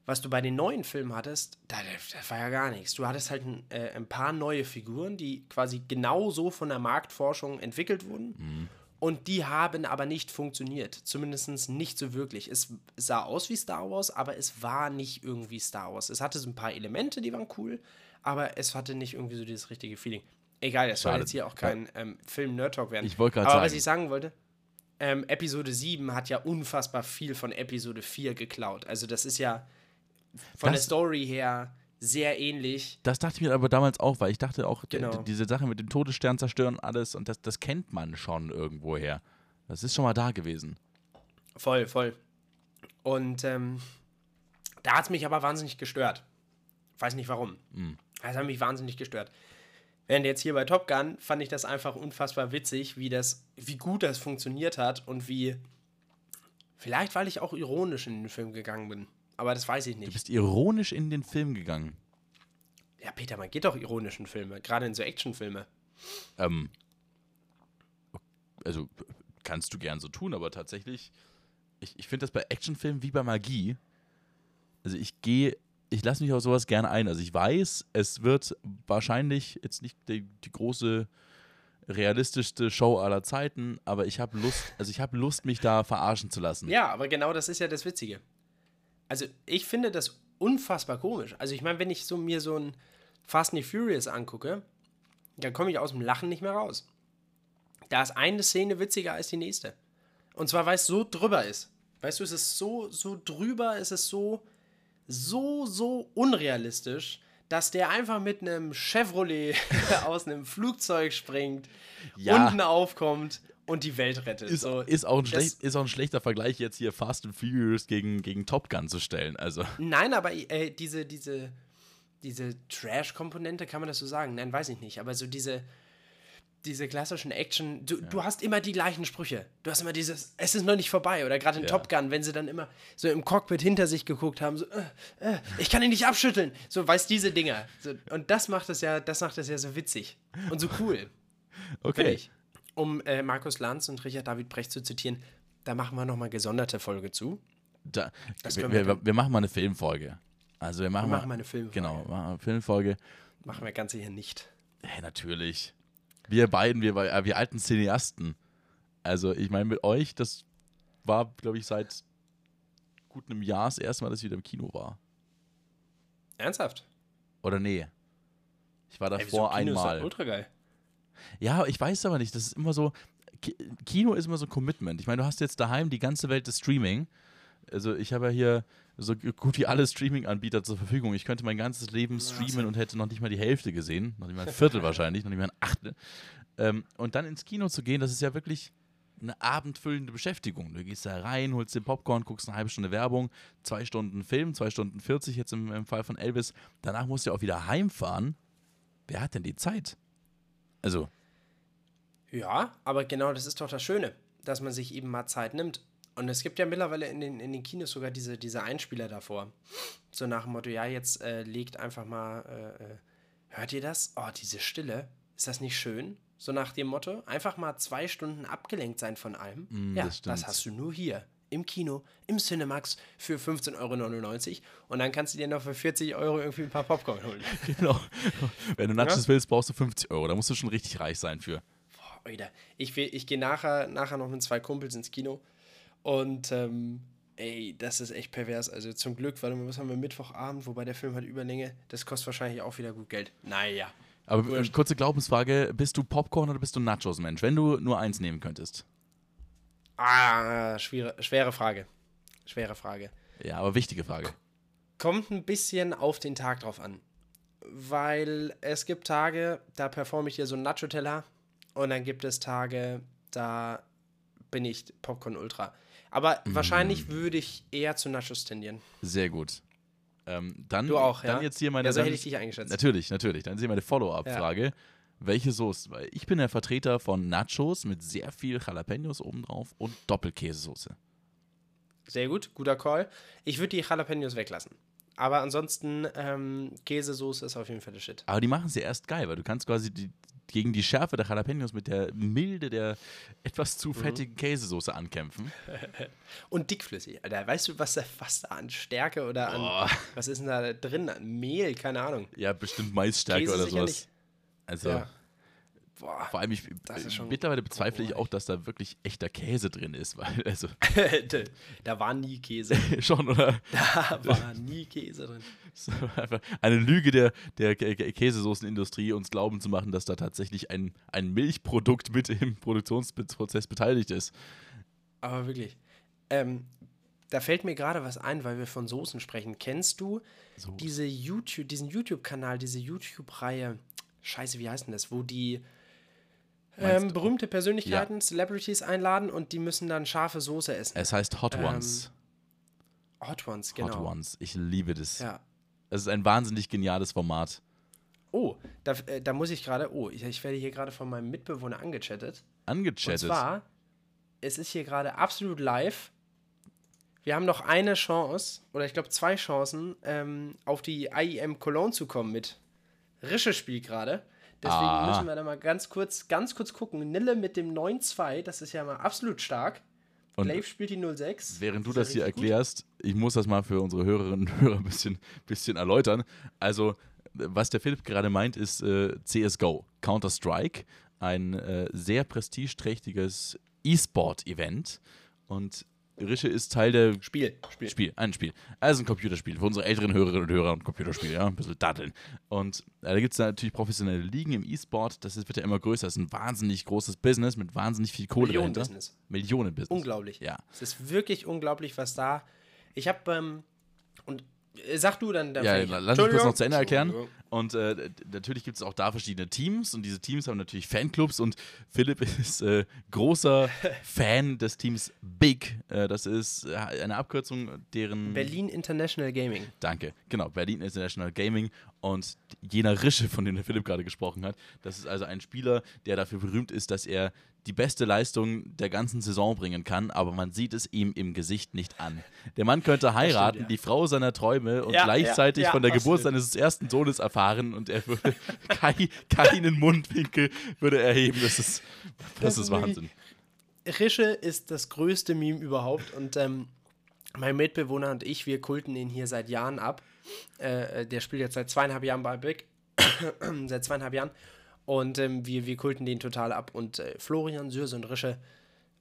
was du bei den neuen Filmen hattest, da, das war ja gar nichts. Du hattest halt ein, äh, ein paar neue Figuren, die quasi genauso von der Marktforschung entwickelt wurden. Und die haben aber nicht funktioniert. Zumindest nicht so wirklich. Es sah aus wie Star Wars, aber es war nicht irgendwie Star Wars. Es hatte so ein paar Elemente, die waren cool, aber es hatte nicht irgendwie so dieses richtige Feeling. Egal, es soll jetzt hier auch kein ähm, Film-Nerd-Talk werden. Ich wollte gerade aber sagen. was ich sagen wollte, ähm, Episode 7 hat ja unfassbar viel von Episode 4 geklaut. Also das ist ja von der Das- Story her sehr ähnlich. Das dachte ich mir aber damals auch, weil ich dachte auch, Genau. diese Sache mit dem Todesstern zerstören und alles, und das, das kennt man schon irgendwoher. Das ist schon mal da gewesen. Voll, voll. Und ähm, da hat es mich aber wahnsinnig gestört. Weiß nicht warum. Das hat mich wahnsinnig gestört. Während jetzt hier bei Top Gun fand ich das einfach unfassbar witzig, wie das, wie gut das funktioniert hat und wie. Vielleicht, weil ich auch ironisch in den Film gegangen bin. Aber das weiß ich Du nicht. bist ironisch in den Film gegangen. Ja, Peter, man geht doch ironisch in Filme, gerade in so Actionfilme. Ähm, also kannst du gern so tun, aber tatsächlich, ich, ich finde das bei Actionfilmen wie bei Magie. Also ich gehe, ich lasse mich auf sowas gerne ein. Also ich weiß, es wird wahrscheinlich jetzt nicht die, die große realistischste Show aller Zeiten, aber ich habe Lust, also ich habe Lust, mich da verarschen zu lassen. Ja, aber genau das ist ja das Witzige. Also, ich finde das unfassbar komisch. Also, ich meine, wenn ich so mir so ein Fast and the Furious angucke, dann komme ich aus dem Lachen nicht mehr raus. Da ist eine Szene witziger als die nächste. Und zwar, weil es so drüber ist. Weißt du, es ist so, so drüber, es ist so, so, so unrealistisch, dass der einfach mit einem Chevrolet [laughs] aus einem Flugzeug springt, Ja. unten aufkommt und die Welt rettet. Ist, so, ist, auch ein schlecht, ist auch ein schlechter Vergleich, jetzt hier Fast and Furious gegen, gegen Top Gun zu stellen. Also, Nein, aber äh, diese, diese, diese Trash-Komponente, kann man das so sagen? Nein, weiß ich nicht. Aber so diese, diese klassischen Action, du, du hast immer die gleichen Sprüche. Du hast immer dieses, es ist noch nicht vorbei. Oder gerade in Ja. Top Gun, wenn sie dann immer so im Cockpit hinter sich geguckt haben, so, äh, äh, ich kann ihn nicht abschütteln. So, weißt diese Dinger. So, und das macht es ja, das macht es ja so witzig und so cool. [laughs] Okay. Um äh, Markus Lanz und Richard David Brecht zu zitieren, da machen wir nochmal gesonderte Folge zu. Da, wir, wir wir, machen mal eine Filmfolge. Also wir machen, Wir machen mal eine Filmfolge. Genau, machen wir eine Filmfolge. Machen wir ganz sicher nicht. Hey, natürlich. Wir beiden, wir, äh, wir alten Cineasten. Also ich meine, mit euch, das war, glaube ich, seit gut einem Jahr das erste Mal, dass ich wieder im Kino war. Ernsthaft? Oder nee. Ich war Ey, wieso? davor Kino ist einmal. Ultra geil. Ja, ich weiß aber nicht. Das ist immer so. Ki- Kino ist immer so ein Commitment. Ich meine, du hast jetzt daheim die ganze Welt des Streaming. Also ich habe ja hier so gut wie alle Streaming-Anbieter zur Verfügung. Ich könnte mein ganzes Leben streamen und hätte noch nicht mal die Hälfte gesehen. Noch nicht mal ein Viertel [laughs] wahrscheinlich, noch nicht mal ein Achtel. Ähm, und dann ins Kino zu gehen, das ist ja wirklich eine abendfüllende Beschäftigung. Du gehst da rein, holst den Popcorn, guckst eine halbe Stunde Werbung, zwei Stunden Film, zwei Stunden 40 jetzt im, im Fall von Elvis. Danach musst du ja auch wieder heimfahren. Wer hat denn die Zeit? Also, Ja, aber genau das ist doch das Schöne, dass man sich eben mal Zeit nimmt. Und es gibt ja mittlerweile in den, in den Kinos sogar diese, diese Einspieler davor. So nach dem Motto, ja, jetzt äh, legt einfach mal, äh, äh, hört ihr das? Oh, diese Stille, ist das nicht schön? So nach dem Motto, einfach mal zwei Stunden abgelenkt sein von allem. Mm, ja, das das, hast du nur hier im Kino, im Cinemax für 15,99 Euro. Und dann kannst du dir noch für 40 Euro irgendwie ein paar Popcorn holen. [laughs] Genau. Wenn du Nachos Ja? willst, brauchst du 50 Euro. Da musst du schon richtig reich sein für. Boah, Alter, ich, will- ich gehe nachher, nachher noch mit zwei Kumpels ins Kino und ähm, ey, das ist echt pervers. Also zum Glück, weil was haben wir Mittwochabend, wobei der Film hat Überlänge, das kostet wahrscheinlich auch wieder gut Geld. Naja. Aber äh, kurze Glaubensfrage: Bist du Popcorn oder bist du Nachos-Mensch? Wenn du nur eins nehmen könntest. Ah, schwere, schwere Frage. Schwere Frage. Ja, aber wichtige Frage. Kommt ein bisschen auf den Tag drauf an. Weil es gibt Tage, da performe ich hier so einen Nacho-Teller und dann gibt es Tage, da bin ich Popcorn Ultra. Aber Mm. wahrscheinlich würde ich eher zu Nachos tendieren. Sehr gut. Ähm, dann, Du auch, dann ja? jetzt hier meine. Ja, so dann, hätte ich dich eingeschätzt. Natürlich, natürlich. Dann ist hier meine Follow-up-Frage. Welche Soße? Weil ich bin der Vertreter von Nachos mit sehr viel Jalapenos obendrauf und Doppelkäsesoße. Sehr gut, guter Call. Ich würde die Jalapenos weglassen. Aber ansonsten, ähm, Käsesoße ist auf jeden Fall der Shit. Aber die machen sie erst geil, weil du kannst quasi die, gegen die Schärfe der Jalapenos mit der Milde der etwas Mhm. zu fettigen Käsesoße ankämpfen. [laughs] Und dickflüssig. Alter, weißt du, was da, was da an Stärke oder an. Boah. Was ist denn da drin? An Mehl? Keine Ahnung. Ja, bestimmt Maisstärke Käse oder sowas. nicht. Also, Ja. Boah, Vor allem, ich, schon mittlerweile bezweifle ich auch, dass da wirklich echter Käse drin ist, weil, also, [laughs] da war nie Käse. [laughs] schon, oder? [laughs] Da war nie Käse drin. So, einfach eine Lüge der, der Kä- Kä- Käsesoßenindustrie, uns glauben zu machen, dass da tatsächlich ein, ein Milchprodukt mit im Produktionsprozess beteiligt ist. Aber wirklich. Ähm, da fällt mir gerade was ein, weil wir von Soßen sprechen. Kennst du So. diese YouTube, diesen YouTube-Kanal, diese YouTube-Reihe? Scheiße, wie heißt denn das? Wo die ähm, berühmte Persönlichkeiten, Celebrities einladen und die müssen dann scharfe Soße essen. Es heißt Hot Ähm, Ones. Hot Ones, genau. Hot Ones. Ich liebe das. Ja. Es ist ein wahnsinnig geniales Format. Oh, da, äh, da muss ich gerade. Oh, ich, ich werde hier gerade von meinem Mitbewohner angechattet. Und Angechattet. zwar, es ist hier gerade absolut live. Wir haben noch eine Chance, oder ich glaube zwei Chancen, ähm, auf die IEM Cologne zu kommen mit. Rische spielt gerade. Deswegen Ah. müssen wir da mal ganz kurz, ganz kurz gucken. Nille mit dem 9-2, das ist ja mal absolut stark. Und Glaive spielt die 0-6. Während du das hier richtig gut. erklärst, ich muss das mal für unsere Hörerinnen und Hörer ein bisschen, bisschen erläutern. Also, was der Philipp gerade meint, ist äh, CSGO, Counter-Strike, ein äh, sehr prestigeträchtiges E-Sport-Event. Und Rische ist Teil der Spiel, Spiel. Spiel, ein Spiel. Also ein Computerspiel. Für unsere älteren Hörerinnen und Hörer ein Computerspiel, ja. Ein bisschen daddeln. Und äh, da gibt es natürlich professionelle Ligen im E-Sport. Das ist, wird ja immer größer. Das ist ein wahnsinnig großes Business mit wahnsinnig viel Kohle dahinter. Millionen-Business. Millionen-Business. Unglaublich. Ja. Es ist wirklich unglaublich, was da. Ich habe, ähm, äh, sag du dann. dann Ja, an. lass mich kurz noch zu Ende erklären. Und äh, natürlich gibt es auch da verschiedene Teams und diese Teams haben natürlich Fanclubs und Philipp [laughs] ist äh, großer [laughs] Fan des Teams Big. Äh, das ist äh, eine Abkürzung, deren. Berlin International Gaming. Danke, genau, Berlin International Gaming und jener Rische, von dem der Philipp gerade gesprochen hat. Das ist also ein Spieler, der dafür berühmt ist, dass er die beste Leistung der ganzen Saison bringen kann, aber man sieht es ihm im Gesicht nicht an. Der Mann könnte heiraten, ja. die Frau seiner Träume und Ja, gleichzeitig ja, von der Geburt absolut. seines ersten Sohnes erfahren und er würde [laughs] kei, keinen Mundwinkel würde erheben. Das ist, das, Das ist Wahnsinn. Rische ist das größte Meme überhaupt und ähm, mein Mitbewohner und ich, wir kulten ihn hier seit Jahren ab. Äh, äh, der spielt jetzt seit zweieinhalb Jahren bei Big. [coughs] seit zweieinhalb Jahren. Und ähm, wir, wir kulten den total ab. Und äh, Florian, Sürse und Rische,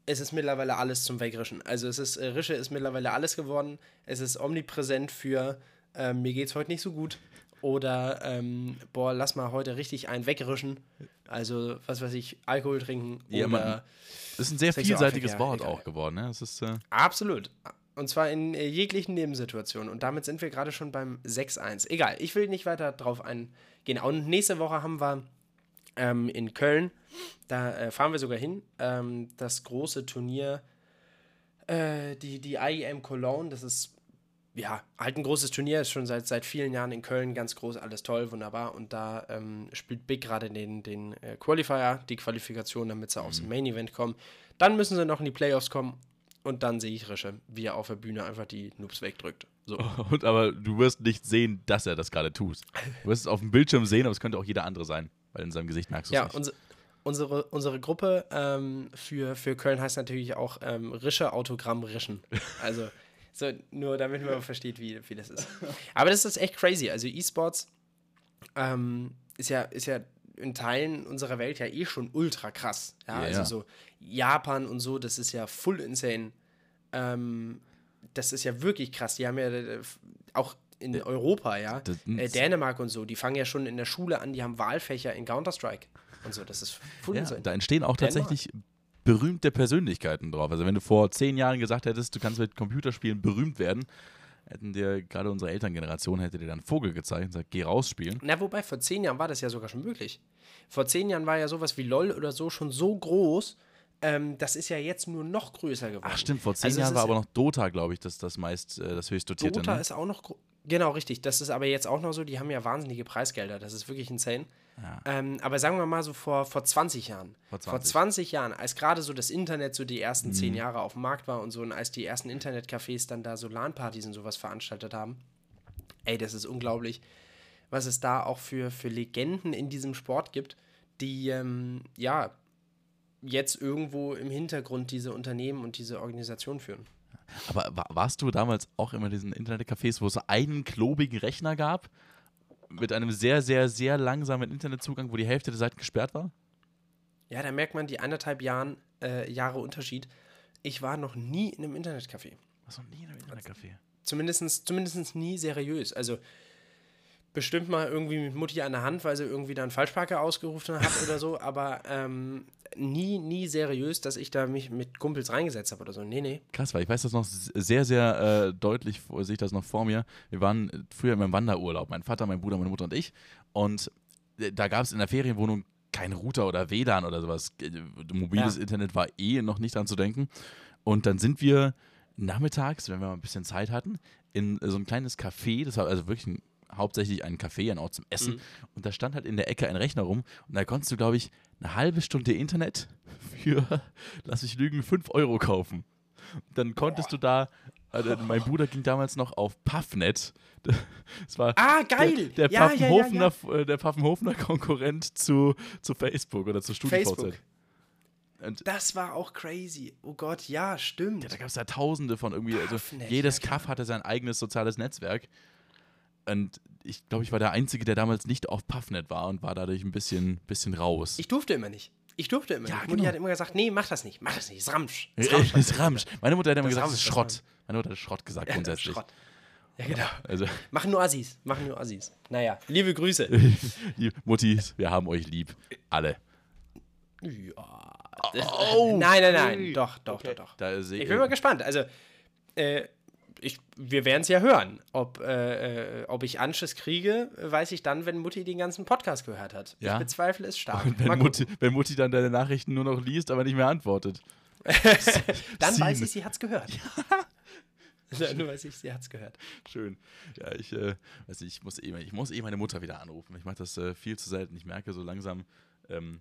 es ist mittlerweile alles zum Wegrischen. Also es ist, äh, Rische ist mittlerweile alles geworden. Es ist omnipräsent für ähm, mir geht's heute nicht so gut. Oder ähm, boah, lass mal heute richtig einen wegrischen. Also, was weiß ich, Alkohol trinken Ja, oder man- Das ist ein sehr vielseitiges Wort auch geworden. Ne? Es ist, äh, Absolut. Und zwar in äh, jeglichen Nebensituationen. Und damit sind wir gerade schon beim 6-1. Egal, ich will nicht weiter drauf eingehen. Und nächste Woche haben wir ähm, in Köln, da äh, fahren wir sogar hin, ähm, das große Turnier, äh, die, die IEM Cologne. Das ist ja halt ein großes Turnier, ist schon seit, seit vielen Jahren in Köln ganz groß, alles toll, wunderbar. Und da ähm, spielt Big gerade den, den äh, Qualifier, die Qualifikation, damit sie aufs Main Event kommen. Dann müssen sie noch in die Playoffs kommen. Und dann sehe ich Rische, wie er auf der Bühne einfach die Noobs wegdrückt. So. [laughs] Und, aber du wirst nicht sehen, dass er das gerade tut. Du wirst es auf dem Bildschirm sehen, aber es könnte auch jeder andere sein, weil in seinem Gesicht merkst du es Ja, nicht. unse, unsere, unsere Gruppe ähm, für, für Köln heißt natürlich auch ähm, Rische Autogramm Rischen. Also, so, nur damit man versteht, wie, wie das ist. Aber das ist echt crazy. Also, E-Sports ähm, ist, ja, ist ja in Teilen unserer Welt ja eh schon ultra krass. Ja, Ja, also ja. so Japan und so, das ist ja full insane. Ähm, das ist ja wirklich krass. Die haben ja äh, auch in Europa, ja, äh, Dänemark und so, die fangen ja schon in der Schule an, die haben Wahlfächer in Counter-Strike und so. Das ist full ja, da entstehen auch Dänemark. tatsächlich berühmte Persönlichkeiten drauf. Also wenn du vor zehn Jahren gesagt hättest, du kannst mit Computerspielen berühmt werden, hätten dir gerade unsere Elterngeneration hätte dir dann Vogel gezeigt und gesagt, geh rausspielen. Na, wobei, vor zehn Jahren war das ja sogar schon möglich. Vor zehn Jahren war ja sowas wie LOL oder so schon so groß, ähm, das ist ja jetzt nur noch größer geworden. Ach stimmt, vor zehn Also Jahren war ja- aber noch Dota, glaube ich, das, das meist, äh, das höchst dotierte. Dota ne? ist auch noch. Genau, richtig. Das ist aber jetzt auch noch so, die haben ja wahnsinnige Preisgelder. Das ist wirklich insane. Ähm, aber sagen wir mal so vor, vor 20 Jahren. Vor Vor 20. 20 Jahren, als gerade so das Internet so die ersten Mhm. zehn Jahre auf dem Markt war und so, und als die ersten Internetcafés dann da so LAN-Partys und sowas veranstaltet haben. Ey, das ist unglaublich, was es da auch für, für Legenden in diesem Sport gibt, die, ähm, ja, jetzt irgendwo im Hintergrund diese Unternehmen und diese Organisation führen. Aber wa- warst du damals auch immer in diesen Internetcafés, wo es einen klobigen Rechner gab, mit einem sehr, sehr, sehr langsamen Internetzugang, wo die Hälfte der Seiten gesperrt war? Ja, da merkt man die anderthalb Jahren, äh, Jahre Unterschied. Ich war noch nie in einem Internetcafé. Was noch nie in einem Internetcafé? Zumindest, zumindest nie seriös. Also bestimmt mal irgendwie mit Mutti an der Hand, weil sie irgendwie dann Falschparker ausgerufen hat oder so, aber ähm, nie, nie seriös, dass ich da mich mit Kumpels reingesetzt habe oder so. Nee, nee. Krass, weil ich weiß das noch sehr, sehr äh, deutlich, sehe ich das noch vor mir. Wir waren früher in meinem Wanderurlaub, mein Vater, mein Bruder, meine Mutter und ich. Und äh, da gab es in der Ferienwohnung kein Router oder WLAN oder sowas. Äh, mobiles ja. Internet war eh noch nicht dran zu denken. Und dann sind wir nachmittags, wenn wir mal ein bisschen Zeit hatten, in so ein kleines Café, das war also wirklich ein, hauptsächlich ein Café, ein Ort zum Essen. Mhm. Und da stand halt in der Ecke ein Rechner rum. Und da konntest du, glaube ich, eine halbe Stunde Internet für, lass ich lügen, 5 Euro kaufen. Dann konntest Boah. du da, also mein Bruder ging damals noch auf Puffnet. Das war ah, geil! Der, der, ja, Pfaffenhofener, ja, ja, der Pfaffenhofener Konkurrent zu, zu Facebook oder zu StudiVZ. Und das war auch crazy. Oh Gott, ja, stimmt. Ja, da gab es ja tausende von irgendwie. Also jedes Kaff hatte sein eigenes soziales Netzwerk. Und ich glaube, ich war der Einzige, der damals nicht auf Puffnet war und war dadurch ein bisschen, bisschen raus. Ich durfte immer nicht. Ich durfte immer. Ja, Mutti genau. hat immer gesagt, nee, mach das nicht, mach das nicht, ist Ramsch. Ist Ramsch. ist Ramsch. Meine Mutter hat immer das gesagt, es ist Schrott. Meine Mutter hat Schrott gesagt grundsätzlich. Schrott. Ja, genau. Also. Machen nur Assis, machen nur Assis. Naja, liebe Grüße. [laughs] Muttis, wir haben euch lieb. Alle. Ja. Oh, nein, nein, nein. Doch, doch, okay. doch, doch. ich bin mal gespannt. Also, äh, ich, wir werden es ja hören. Ob, äh, äh, ob ich Anschiss kriege, weiß ich dann, wenn Mutti den ganzen Podcast gehört hat. Ja? Ich bezweifle es stark. Und wenn Mutti, wenn Mutti dann deine Nachrichten nur noch liest, aber nicht mehr antwortet. [laughs] dann Sine. [laughs] weiß ich, sie hat es gehört. Ja. Nur weiß ich, sie hat es gehört. Schön. Ja, ich, äh, weiß ich, muss eh, ich muss eh meine Mutter wieder anrufen. Ich mache das äh, viel zu selten. Ich merke so langsam, ähm,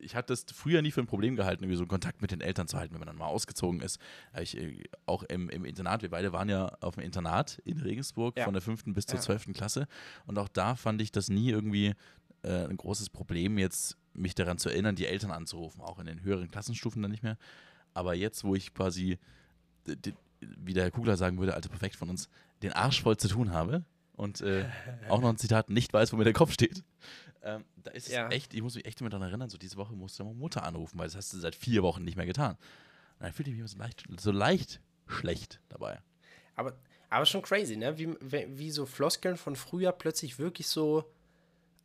ich hatte das früher nie für ein Problem gehalten, irgendwie so Kontakt mit den Eltern zu halten, wenn man dann mal ausgezogen ist. Ich, äh, auch im, im Internat, wir beide waren ja auf dem Internat in Regensburg ja. von der fünften bis zur zwölften ja. Klasse. Und auch da fand ich das nie irgendwie äh, ein großes Problem, jetzt mich daran zu erinnern, die Eltern anzurufen, auch in den höheren Klassenstufen dann nicht mehr. Aber jetzt, wo ich quasi, wie der Herr Kugler sagen würde, also perfekt von uns, den Arsch voll zu tun habe und äh, auch noch ein Zitat nicht weiß, wo mir der Kopf steht, ähm, da ist ja. es echt, ich muss mich echt immer daran erinnern, so diese Woche musst du deine Mutter anrufen, weil das hast du seit vier Wochen nicht mehr getan. Und dann fühlte ich mich so leicht, so leicht schlecht dabei. Aber, aber schon crazy, ne? Wie, wie so Floskeln von früher plötzlich wirklich so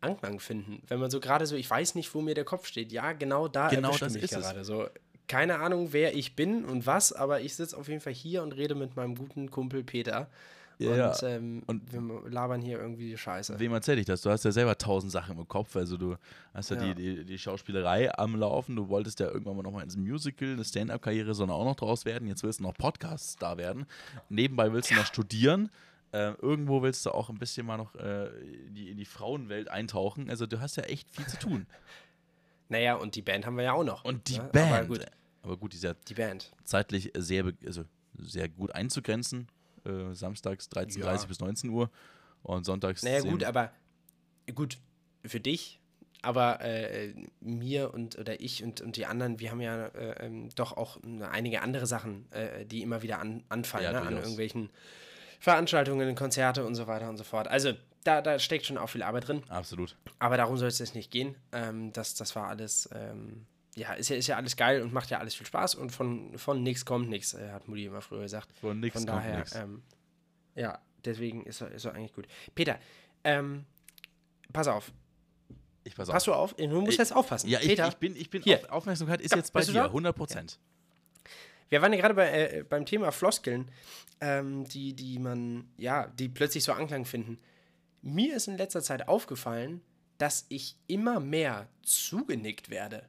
Anklang finden. Wenn man so gerade so, ich weiß nicht, wo mir der Kopf steht. Ja, genau da genau das mich gerade. Es. So, keine Ahnung, wer ich bin und was, aber ich sitze auf jeden Fall hier und rede mit meinem guten Kumpel Peter. Ja, und, ähm, und wir labern hier irgendwie die Scheiße. Wem erzähle ich das? Du hast ja selber tausend Sachen im Kopf. Also du hast ja, ja. Die, die, die, Schauspielerei am Laufen. Du wolltest ja irgendwann mal nochmal ins Musical, eine Stand-Up-Karriere soll auch noch draus werden. Jetzt willst du noch Podcast-Star werden. Nebenbei willst du noch studieren. Äh, irgendwo willst du auch ein bisschen mal noch äh, in, die, in die Frauenwelt eintauchen. Also du hast ja echt viel zu tun. [laughs] naja, und die Band haben wir ja auch noch. Und die ne? Band. Aber gut, aber gut die ist ja die Band. zeitlich sehr, also sehr gut einzugrenzen äh, samstags 13.30 ja. bis 19 Uhr und sonntags. Naja, gut, aber gut, für dich, aber äh, mir und oder ich und, und die anderen, wir haben ja äh, ähm, doch auch einige andere Sachen, äh, die immer wieder an, anfallen, ja, ne? an irgendwelchen Veranstaltungen, Konzerte und so weiter und so fort. Also da, da steckt schon auch viel Arbeit drin. Absolut. Aber darum soll es jetzt nicht gehen. Ähm, das, das war alles ähm, ja, ist ja, ist ja alles geil und macht ja alles viel Spaß und von, von nichts kommt nichts, äh, hat Mutti immer früher gesagt. Von nichts kommt nichts. Ähm, ja, deswegen ist er, ist er eigentlich gut. Peter, ähm, pass auf. Ich pass auf. Pass du auf? Du musst ich, jetzt aufpassen. Ja, Peter, ich, ich bin, ich bin hier. Auf, Aufmerksamkeit ist ja, jetzt bei dir, 100 Prozent. Ja. Wir waren ja gerade bei, äh, beim Thema Floskeln, ähm, die, die man, ja, die plötzlich so Anklang finden. Mir ist in letzter Zeit aufgefallen, dass ich immer mehr zugenickt werde.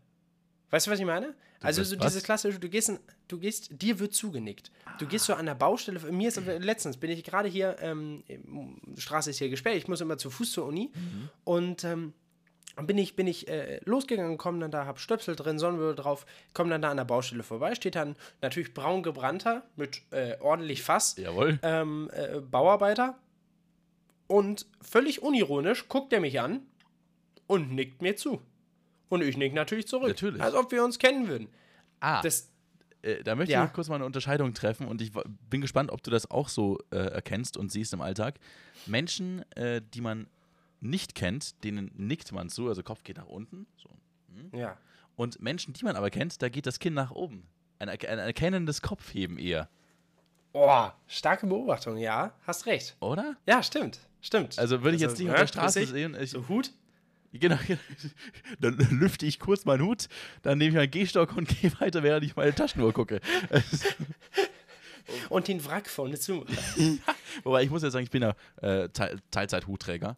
Weißt du, was ich meine? Also so dieses klassische, du gehst, du gehst, dir wird zugenickt. Du gehst so an der Baustelle, mir ist letztens, bin ich gerade hier, ähm, Straße ist hier gesperrt, ich muss immer zu Fuß zur Uni mhm. und ähm, bin ich, bin ich äh, losgegangen, komme dann da, hab Stöpsel drin, Sonnenbrille drauf, komme dann da an der Baustelle vorbei, steht dann natürlich braun gebrannter mit äh, ordentlich Fass. Jawohl. Ähm, äh, Bauarbeiter. Und völlig unironisch guckt er mich an und nickt mir zu. Und ich nick natürlich zurück. Natürlich. Als ob wir uns kennen würden. Ah. Das, äh, da möchte ja. ich kurz mal eine Unterscheidung treffen und ich bin gespannt, ob du das auch so äh, erkennst und siehst im Alltag. Menschen, äh, die man nicht kennt, denen nickt man zu, also Kopf geht nach unten. So. Hm? Ja. Und Menschen, die man aber kennt, da geht das Kinn nach oben. Ein, ein erkennendes Kopfheben eher. Oh, starke Beobachtung, ja, hast recht. Oder? Ja, stimmt, stimmt. Also würde ich jetzt nicht auf der Straße ich, sehen. Ich, so Hut? Genau, [laughs] dann lüfte ich kurz meinen Hut, dann nehme ich meinen Gehstock und [laughs] gehe weiter, während ich meine Taschenuhr gucke. [laughs] und den Wrack vorne zu. Wobei ich muss ja sagen, ich bin ja äh, Teil Teilzeit-Hutträger.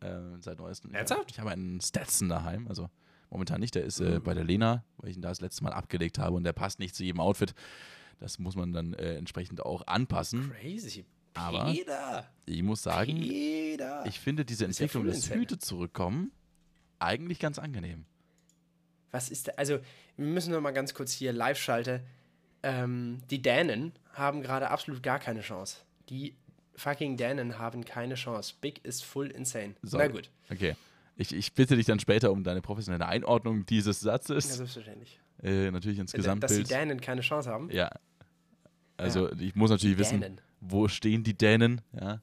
Äh, seit neuestem. Ernsthaft? Ich habe einen Stetson daheim, also momentan nicht. Der ist äh, bei der Lena, weil ich ihn da das letzte Mal abgelegt habe und der passt nicht zu jedem Outfit. Das muss man dann äh, entsprechend auch anpassen. Crazy. Aber Peter. ich muss sagen, Peter. ich finde diese ja Entwicklung, voll dass. Hüte zurückkommen, eigentlich ganz angenehm. Was ist da? Also, wir müssen noch mal ganz kurz hier live schalten. Ähm, die Dänen haben gerade absolut gar keine Chance. Die fucking Dänen haben keine Chance. Big ist full insane. So. Na gut. Okay. Ich, ich bitte dich dann später um deine professionelle Einordnung dieses Ja, Satzes. selbstverständlich. Äh, natürlich ins Dass die Gesamtbild. Dänen keine Chance haben. Ja. Also ich muss natürlich wissen, Dänen. Wo stehen die Dänen? Ja.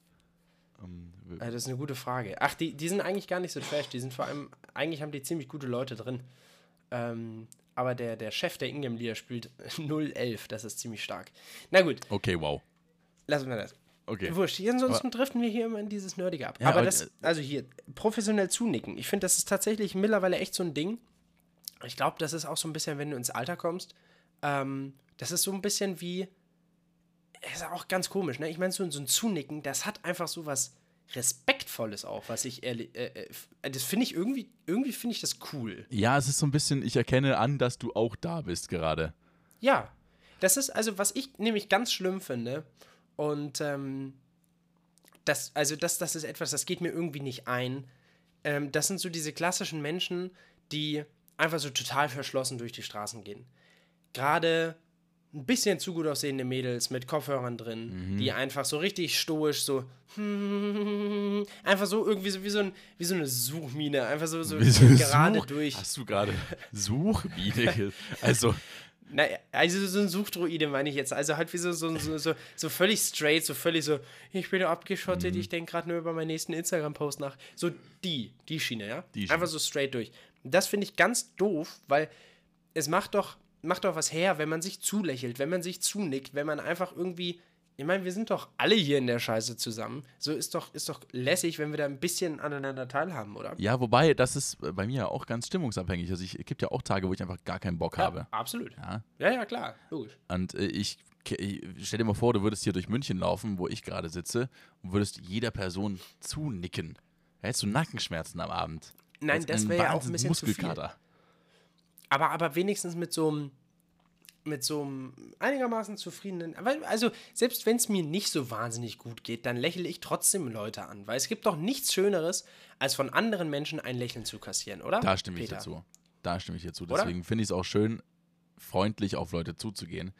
Ähm, Ja, das ist eine gute Frage. Ach, die, die sind eigentlich gar nicht so trash. Die sind vor allem, eigentlich haben die ziemlich gute Leute drin. Ähm, aber der, der Chef der Ingame Liga spielt [laughs] 0-11. Das ist ziemlich stark. Na gut, okay, wow. lassen wir das. Okay. Wurscht, ansonsten driften wir hier immer in dieses Nerdige ab. Ja, aber aber, das, äh, also hier, professionell zunicken. Ich finde, das ist tatsächlich mittlerweile echt so ein Ding. Ich glaube, das ist auch so ein bisschen, wenn du ins Alter kommst, ähm, das ist so ein bisschen wie, ist auch ganz komisch, ne? Ich meine, so, so ein Zunicken, das hat einfach so was Respektvolles auch, was ich ehrlich, äh, äh, das finde ich irgendwie, irgendwie finde ich das cool. Ja, es ist so ein bisschen, ich erkenne an, dass du auch da bist gerade. Ja, das ist also, was ich nämlich ganz schlimm finde. Und ähm, das, also das, das ist etwas, das geht mir irgendwie nicht ein. Ähm, das sind so diese klassischen Menschen, die einfach so total verschlossen durch die Straßen gehen. Gerade ein bisschen zu gut aussehende Mädels mit Kopfhörern drin, die einfach so richtig stoisch so [laughs] einfach so irgendwie so wie so, ein, wie so eine Suchmine, einfach so, so gerade Such- durch. Hast du gerade Suchbiene? [laughs] also, Na, also so ein Suchdroide meine ich jetzt. Also halt wie so, so, so, so, so völlig straight, so völlig so, ich bin abgeschottet, ich denke gerade nur über meinen nächsten Instagram-Post nach. So die, die Schiene, ja? Die Schiene. Einfach so straight durch. Das finde ich ganz doof, weil es macht doch, macht doch was her, wenn man sich zulächelt, wenn man sich zunickt, wenn man einfach irgendwie. Ich meine, wir sind doch alle hier in der Scheiße zusammen. So ist doch, ist doch lässig, wenn wir da ein bisschen aneinander teilhaben, oder? ja, wobei, das ist bei mir ja auch ganz stimmungsabhängig. Also, ich- es gibt ja auch Tage, wo ich einfach gar keinen Bock habe. absolut. Ja. Ja, ja, klar. Logisch. Und äh, ich, stell dir mal vor, du würdest hier durch München laufen, wo ich gerade sitze, und würdest jeder Person zunicken. Da hättest du Nackenschmerzen am Abend. Nein, das wäre ja auch ein bisschen zu viel. Aber, aber wenigstens mit so einem mit so einem einigermaßen zufriedenen. Also, selbst wenn es mir nicht so wahnsinnig gut geht, dann lächle ich trotzdem Leute an. Weil es gibt doch nichts Schöneres, als von anderen Menschen ein Lächeln zu kassieren, oder? Da stimme ich Peter? dazu. Da stimme ich dir zu. Deswegen finde ich es auch schön, freundlich auf Leute zuzugehen.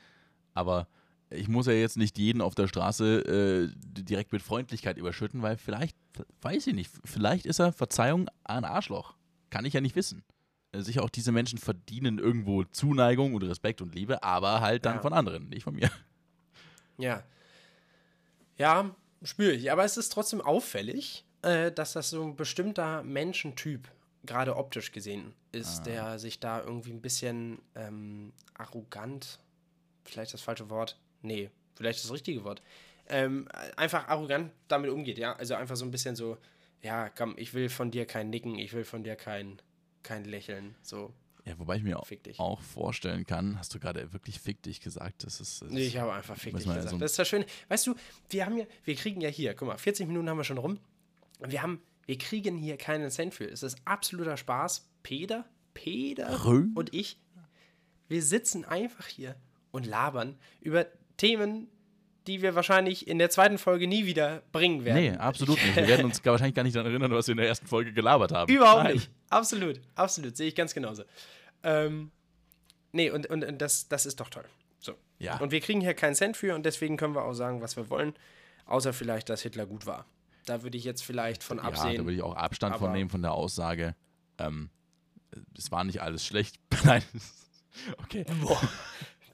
Aber ich muss ja jetzt nicht jeden auf der Straße äh, direkt mit Freundlichkeit überschütten, weil vielleicht, weiß ich nicht, vielleicht ist er, Verzeihung, ein Arschloch. Kann ich ja nicht wissen. Äh, Sicher auch diese Menschen verdienen irgendwo Zuneigung und Respekt und Liebe, aber halt dann Ja. von anderen, nicht von mir. Ja. Ja, schwierig. Aber es ist trotzdem auffällig, äh, dass das so ein bestimmter Menschentyp, gerade optisch gesehen, ist, der sich da irgendwie ein bisschen ähm, arrogant, vielleicht das falsche Wort, nee, vielleicht das richtige Wort, ähm, einfach arrogant damit umgeht, ja. Also einfach so ein bisschen so, ja, komm, ich will von dir kein Nicken, ich will von dir kein, kein Lächeln, so. Ja, wobei ich mir auch, vorstellen kann, hast du gerade wirklich fick dich gesagt, das ist. Das Nee, ich habe einfach fick dich gesagt. so das ist das Schöne. Weißt du, wir haben ja, wir kriegen ja hier, guck mal, 40 Minuten haben wir schon rum. Wir haben, wir kriegen hier keinen Cent für. Es ist absoluter Spaß. Peter, Peter Rö? und ich, wir sitzen einfach hier und labern über Themen, die wir wahrscheinlich in der zweiten Folge nie wieder bringen werden. Nee, absolut nicht. Wir werden uns gar- [laughs] wahrscheinlich gar nicht daran erinnern, was wir in der ersten Folge gelabert haben. Überhaupt Nein. nicht. Absolut, absolut. Sehe ich ganz genauso. Ähm, nee, und, und, und das, das ist doch toll. So. Ja. Und wir kriegen hier keinen Cent für und deswegen können wir auch sagen, was wir wollen. Außer vielleicht, dass Hitler gut war. Da würde ich jetzt vielleicht von Ja, da absehen. würde ich auch Abstand von nehmen von der Aussage. Ähm, es war nicht alles schlecht. [laughs] Nein. Okay.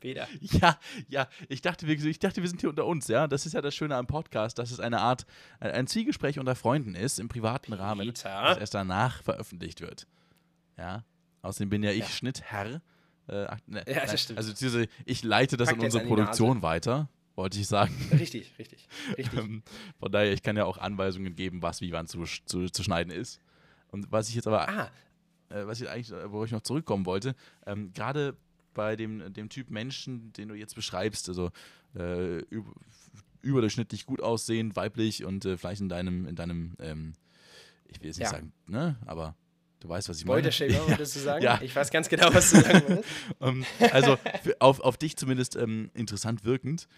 Weder. [laughs] Ja, ja, ich dachte, wir, ich dachte, wir sind hier unter uns, ja. Das ist ja das Schöne am Podcast, dass es eine Art, ein Zwiegespräch unter Freunden ist, im privaten Rahmen, Peter. das erst danach veröffentlicht wird. Ja. Außerdem bin ja ich Schnittherr. Äh, ne, Ja, das nein, stimmt. Also diese, ich leite das Pack in unsere an Produktion weiter, wollte ich sagen. Richtig, richtig, [laughs] richtig. Ähm, Von daher, ich kann ja auch Anweisungen geben, was wie wann zu, zu, zu schneiden ist. Und was ich jetzt aber, Ah, äh, was ich eigentlich, wo ich noch zurückkommen wollte, ähm, gerade bei dem, dem Typ Menschen, den du jetzt beschreibst, also äh, üb- überdurchschnittlich gut aussehend, weiblich und äh, vielleicht in deinem, in deinem, ähm, ich will jetzt nicht Ja. sagen, ne, aber du weißt, was ich meine. Beuteschämer, würdest [laughs] du sagen? Ja. Ich weiß ganz genau, was du sagen willst. [laughs] Ähm, also auf, auf dich zumindest ähm, interessant wirkend.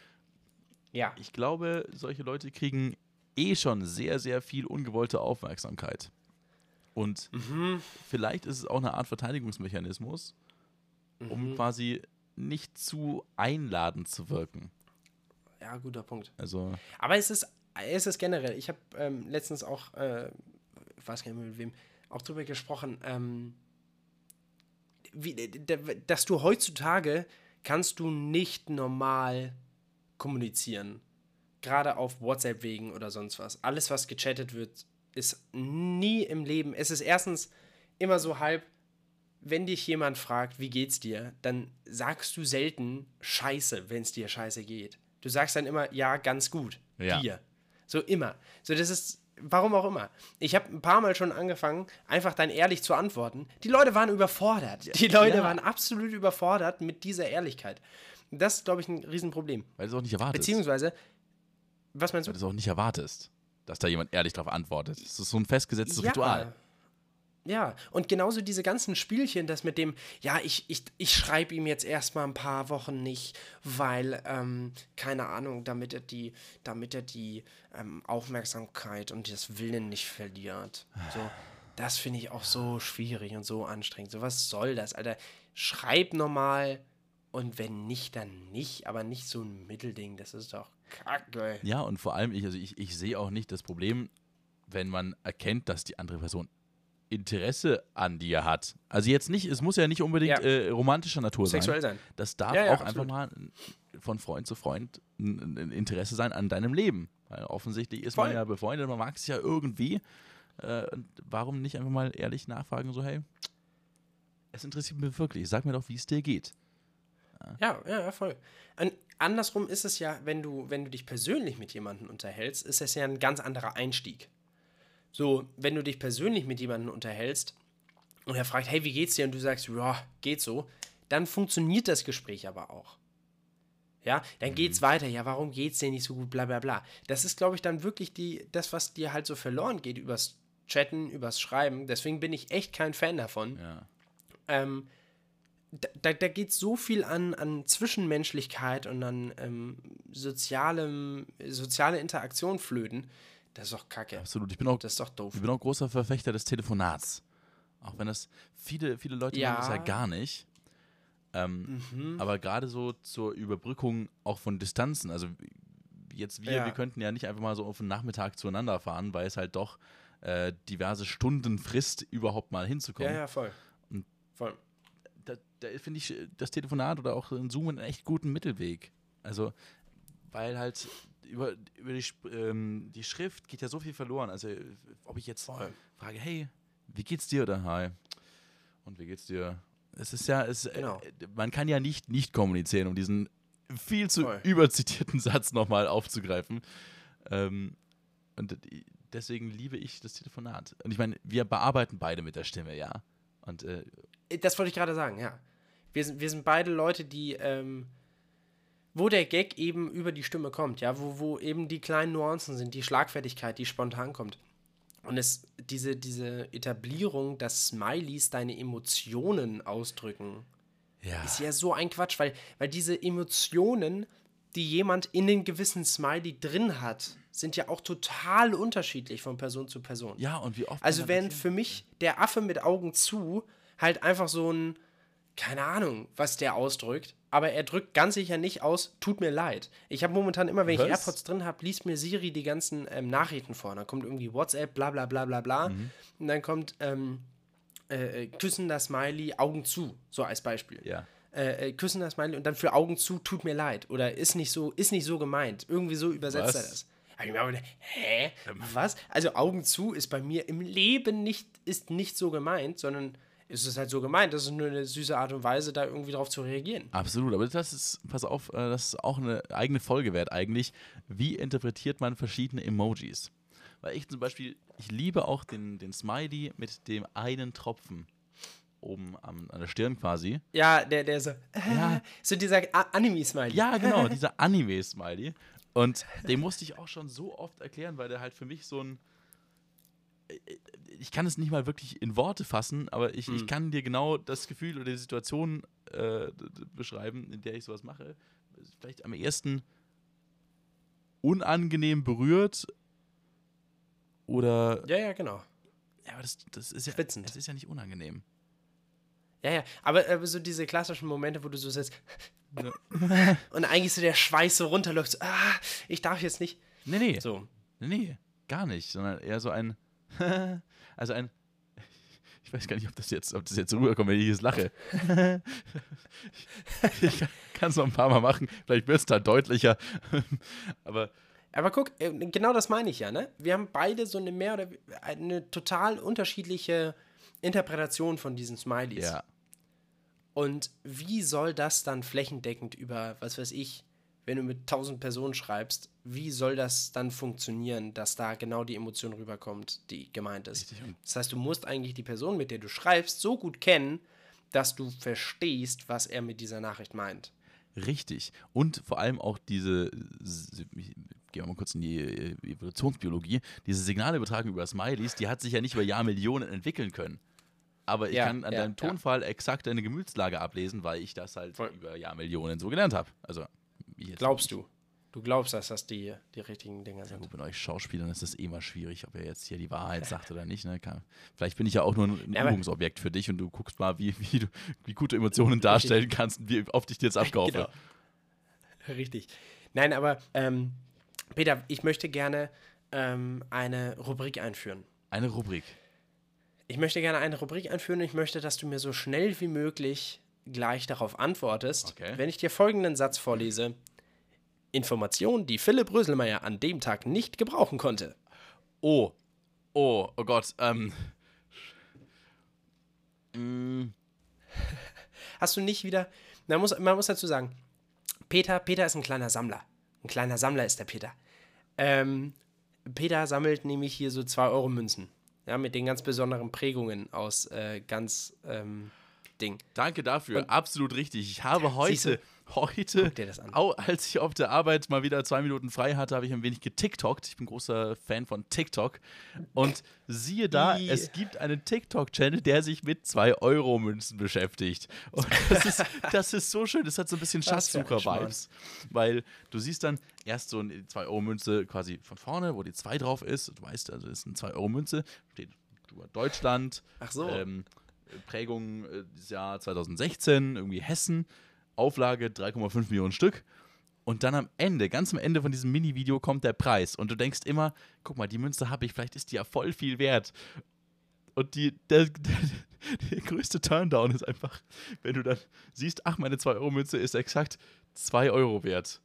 Ja. Ich glaube, solche Leute kriegen eh schon sehr, sehr viel ungewollte Aufmerksamkeit. Und Mhm. vielleicht ist es auch eine Art Verteidigungsmechanismus, um Mhm. quasi nicht zu einladend zu wirken. Ja, guter Punkt. Also, Aber es ist, es ist generell, ich habe ähm, letztens auch, äh, ich weiß gar nicht mehr mit wem, auch drüber gesprochen, ähm, wie, dass du heutzutage kannst du nicht normal kommunizieren. Gerade auf WhatsApp-Wegen oder sonst was. Alles, was gechattet wird, ist nie im Leben. Es ist erstens immer so halb, wenn dich jemand fragt, wie geht's dir, dann sagst du selten Scheiße, wenn es dir scheiße geht. Du sagst dann immer, ja, ganz gut. Ja. Dir. So immer. So, das ist, warum auch immer. Ich habe ein paar Mal schon angefangen, einfach dann ehrlich zu antworten. Die Leute waren überfordert. Die Leute Ja. waren absolut überfordert mit dieser Ehrlichkeit. Das ist, glaube ich, ein Riesenproblem. weil du es auch nicht erwartest. Beziehungsweise, was meinst weil du? du es auch nicht erwartest, dass da jemand ehrlich darauf antwortet. Das ist so ein festgesetztes Ritual. Ja, und genauso diese ganzen Spielchen, das mit dem, ja, ich, ich, ich schreibe ihm jetzt erstmal ein paar Wochen nicht, weil, ähm, keine Ahnung, damit er die, damit er die ähm, Aufmerksamkeit und das Willen nicht verliert. So, das finde ich auch so schwierig und so anstrengend. So, was soll das, Alter? Schreib normal und wenn nicht, dann nicht, aber nicht so ein Mittelding, das ist doch kacke. Ja, und vor allem, ich, also ich, ich sehe auch nicht das Problem, wenn man erkennt, dass die andere Person Interesse an dir hat. Also jetzt nicht, es muss ja nicht unbedingt Ja. äh, romantischer Natur Sexuell sein. sein. Das darf Ja, ja, auch einfach absolut. mal von Freund zu Freund ein, ein Interesse sein an deinem Leben. Weil offensichtlich ist man Voll. ja befreundet, man mag sich ja irgendwie. Äh, und warum nicht einfach mal ehrlich nachfragen, so hey, es interessiert mich wirklich, sag mir doch, wie es dir geht. Ja, ja, ja, voll. Und andersrum ist es ja, wenn du, wenn du dich persönlich mit jemandem unterhältst, ist es ja ein ganz anderer Einstieg. So, wenn du dich persönlich mit jemandem unterhältst und er fragt, hey, wie geht's dir? Und du sagst, ja, geht so, dann funktioniert das Gespräch aber auch. Ja, dann geht's weiter. Ja, warum geht's dir nicht so gut? Bla bla bla. Das ist, glaube ich, dann wirklich die, das, was dir halt so verloren geht übers Chatten, übers Schreiben. Deswegen bin ich echt kein Fan davon Ja. ähm, da, da, da geht so viel an, an Zwischenmenschlichkeit und an ähm, sozialem, soziale Interaktion flöten. Das ist doch kacke. Absolut. Ich bin auch, Das ist doch doof. ich bin auch großer Verfechter des Telefonats. Auch wenn das viele, viele Leute Ja. machen das ja gar nicht. Ähm, Mhm. Aber gerade so zur Überbrückung auch von Distanzen. Also jetzt wir, Ja. wir könnten ja nicht einfach mal so auf den Nachmittag zueinander fahren, weil es halt doch äh, diverse Stunden frisst, überhaupt mal hinzukommen. Ja, ja, voll. Und- voll. Da, da finde ich das Telefonat oder auch ein Zoom einen echt guten Mittelweg. Also, weil halt über, über die, ähm, die Schrift geht ja so viel verloren. Also, äh, ob ich jetzt Voll. frage, hey, wie geht's dir oder hi? Und wie geht's dir? Es ist ja, es, Genau. äh, man kann ja nicht nicht kommunizieren, um diesen viel zu Voll. überzitierten [laughs] Satz nochmal aufzugreifen. Ähm, und deswegen liebe ich das Telefonat. Und ich meine, wir bearbeiten beide mit der Stimme, ja. Und äh, Das wollte ich gerade sagen, ja. Wir sind, wir sind beide Leute, die, ähm, wo der Gag eben über die Stimme kommt, ja, wo, wo eben die kleinen Nuancen sind, die Schlagfertigkeit, die spontan kommt. Und es, diese, diese Etablierung, dass Smileys deine Emotionen ausdrücken, ja. ist ja so ein Quatsch, weil, weil diese Emotionen, die jemand in den gewissen Smiley drin hat, sind ja auch total unterschiedlich von Person zu Person. Ja, und wie oft. Also erklärt- für mich der Affe mit Augen zu halt einfach so ein, keine Ahnung, was der ausdrückt, aber er drückt ganz sicher nicht aus, tut mir leid. Ich habe momentan immer, wenn ich Was? AirPods drin habe, liest mir Siri die ganzen ähm, Nachrichten vor. Dann kommt irgendwie WhatsApp, bla bla bla bla bla. Mhm. Und dann kommt ähm, äh, äh, küssender Smiley, Augen zu, so als Beispiel. Ja. Äh, äh, küssender Smiley und dann für Augen zu, tut mir leid. Oder ist nicht so, ist nicht so gemeint. Irgendwie so übersetzt Was? er das. Ich gedacht, hä? Was? Also Augen zu ist bei mir im Leben nicht, ist nicht so gemeint, sondern ist es halt so gemeint. Das ist nur eine süße Art und Weise, da irgendwie drauf zu reagieren. Absolut, aber das ist, pass auf, äh, das ist auch eine eigene Folge wert eigentlich. Wie interpretiert man verschiedene Emojis? Weil ich zum Beispiel, ich liebe auch den, den Smiley mit dem einen Tropfen oben am, an der Stirn quasi. Ja, der, der so, Ja. so dieser Anime-Smiley. Ja, genau, [laughs] dieser Anime-Smiley. Und den musste ich auch schon so oft erklären, weil der halt für mich so ein. Ich kann es nicht mal wirklich in Worte fassen, aber ich, ich kann dir genau das Gefühl oder die Situation äh, beschreiben, in der ich sowas mache. Vielleicht am ersten unangenehm berührt oder. Ja, ja, genau. Ja, aber das, das ist ja. Schwitzend. Das ist ja nicht unangenehm. Ja, ja, aber äh, so diese klassischen Momente, wo du so sitzt [laughs] und eigentlich so der Schweiß so runterläuft, so, ah, ich darf jetzt nicht. Nee, nee. So. Nee, nee, gar nicht, sondern eher so ein, [laughs] also ein, [laughs] ich weiß gar nicht, ob das jetzt, ob das jetzt rüberkommt, wenn ich jetzt lache. [laughs] ich kann es noch ein paar Mal machen, vielleicht wird es da deutlicher, aber Aber guck, äh, genau das meine ich ja, ne? Wir haben beide so eine mehr oder eine total unterschiedliche Interpretation von diesen Smileys. ja, Und wie soll das dann flächendeckend über, was weiß ich, wenn du mit 1000 Personen schreibst, wie soll das dann funktionieren, dass da genau die Emotion rüberkommt, die gemeint ist? Richtig, Das heißt, du musst eigentlich die Person, mit der du schreibst, so gut kennen, dass du verstehst, was er mit dieser Nachricht meint. richtig. Und vor allem auch diese, ich gehe mal kurz in die äh, Evolutionsbiologie, diese Signalübertragung über Smileys, die hat sich ja nicht über Jahrmillionen entwickeln können. Aber ich Ja, kann an ja, deinem ja. Tonfall exakt deine Gemütslage ablesen, weil ich das halt Voll. über Jahrmillionen so gelernt habe. Also, jetzt Glaubst du? Du glaubst, dass das die, die richtigen Dinge Ja, sind. gut, bei euch Schauspielern ist das eh mal schwierig, ob er jetzt hier die Wahrheit sagt oder nicht. Ne? Kann, vielleicht bin ich ja auch nur ein Ja, Übungsobjekt für dich und du guckst mal, wie, wie, du, wie gute Emotionen darstellen kannst und wie oft ich dir jetzt abkaufe. Genau. [laughs] Richtig. Nein, aber ähm, Peter, ich möchte gerne ähm, eine Rubrik einführen. Eine Rubrik. Ich möchte gerne eine Rubrik einführen und ich möchte, dass du mir so schnell wie möglich gleich darauf antwortest, Okay. wenn ich dir folgenden Satz vorlese. Information, die Philipp Röselmeier an dem Tag nicht gebrauchen konnte. Oh, oh, oh Gott. Ähm. Mm, Hast du nicht wieder. Man muss, man muss dazu sagen, Peter, Peter ist ein kleiner Sammler. Ein kleiner Sammler ist der Peter. Ähm, Peter sammelt nämlich hier so 2-Euro-Münzen. Ja, mit den ganz besonderen Prägungen aus äh, ganz ähm, Ding. danke dafür. Und- Absolut richtig. Ich habe heute, heute, Guck dir das an. au, als ich auf der Arbeit mal wieder zwei Minuten frei hatte, habe ich ein wenig getiktokt. Ich bin großer Fan von TikTok. Und siehe da, I. es gibt einen TikTok-Channel, der sich mit 2-Euro-Münzen beschäftigt. Und [laughs] das ist, das ist so schön. Das hat so ein bisschen Schatzsucher-Vibes. Weil du siehst dann erst so eine 2-Euro-Münze quasi von vorne, wo die 2 drauf ist. Du weißt, also ist eine 2-Euro-Münze. Steht Deutschland. Ach so. Ähm, Prägung äh, des Jahr 2016, irgendwie Hessen. Auflage 3,5 Millionen Stück. Und dann am Ende, ganz am Ende von diesem Mini-Video kommt der Preis. Und du denkst immer, guck mal, die Münze habe ich, vielleicht ist die ja voll viel wert. Und die, der, der, der größte Turndown ist einfach, wenn du dann siehst, ach, meine 2-Euro-Münze ist exakt 2 Euro wert.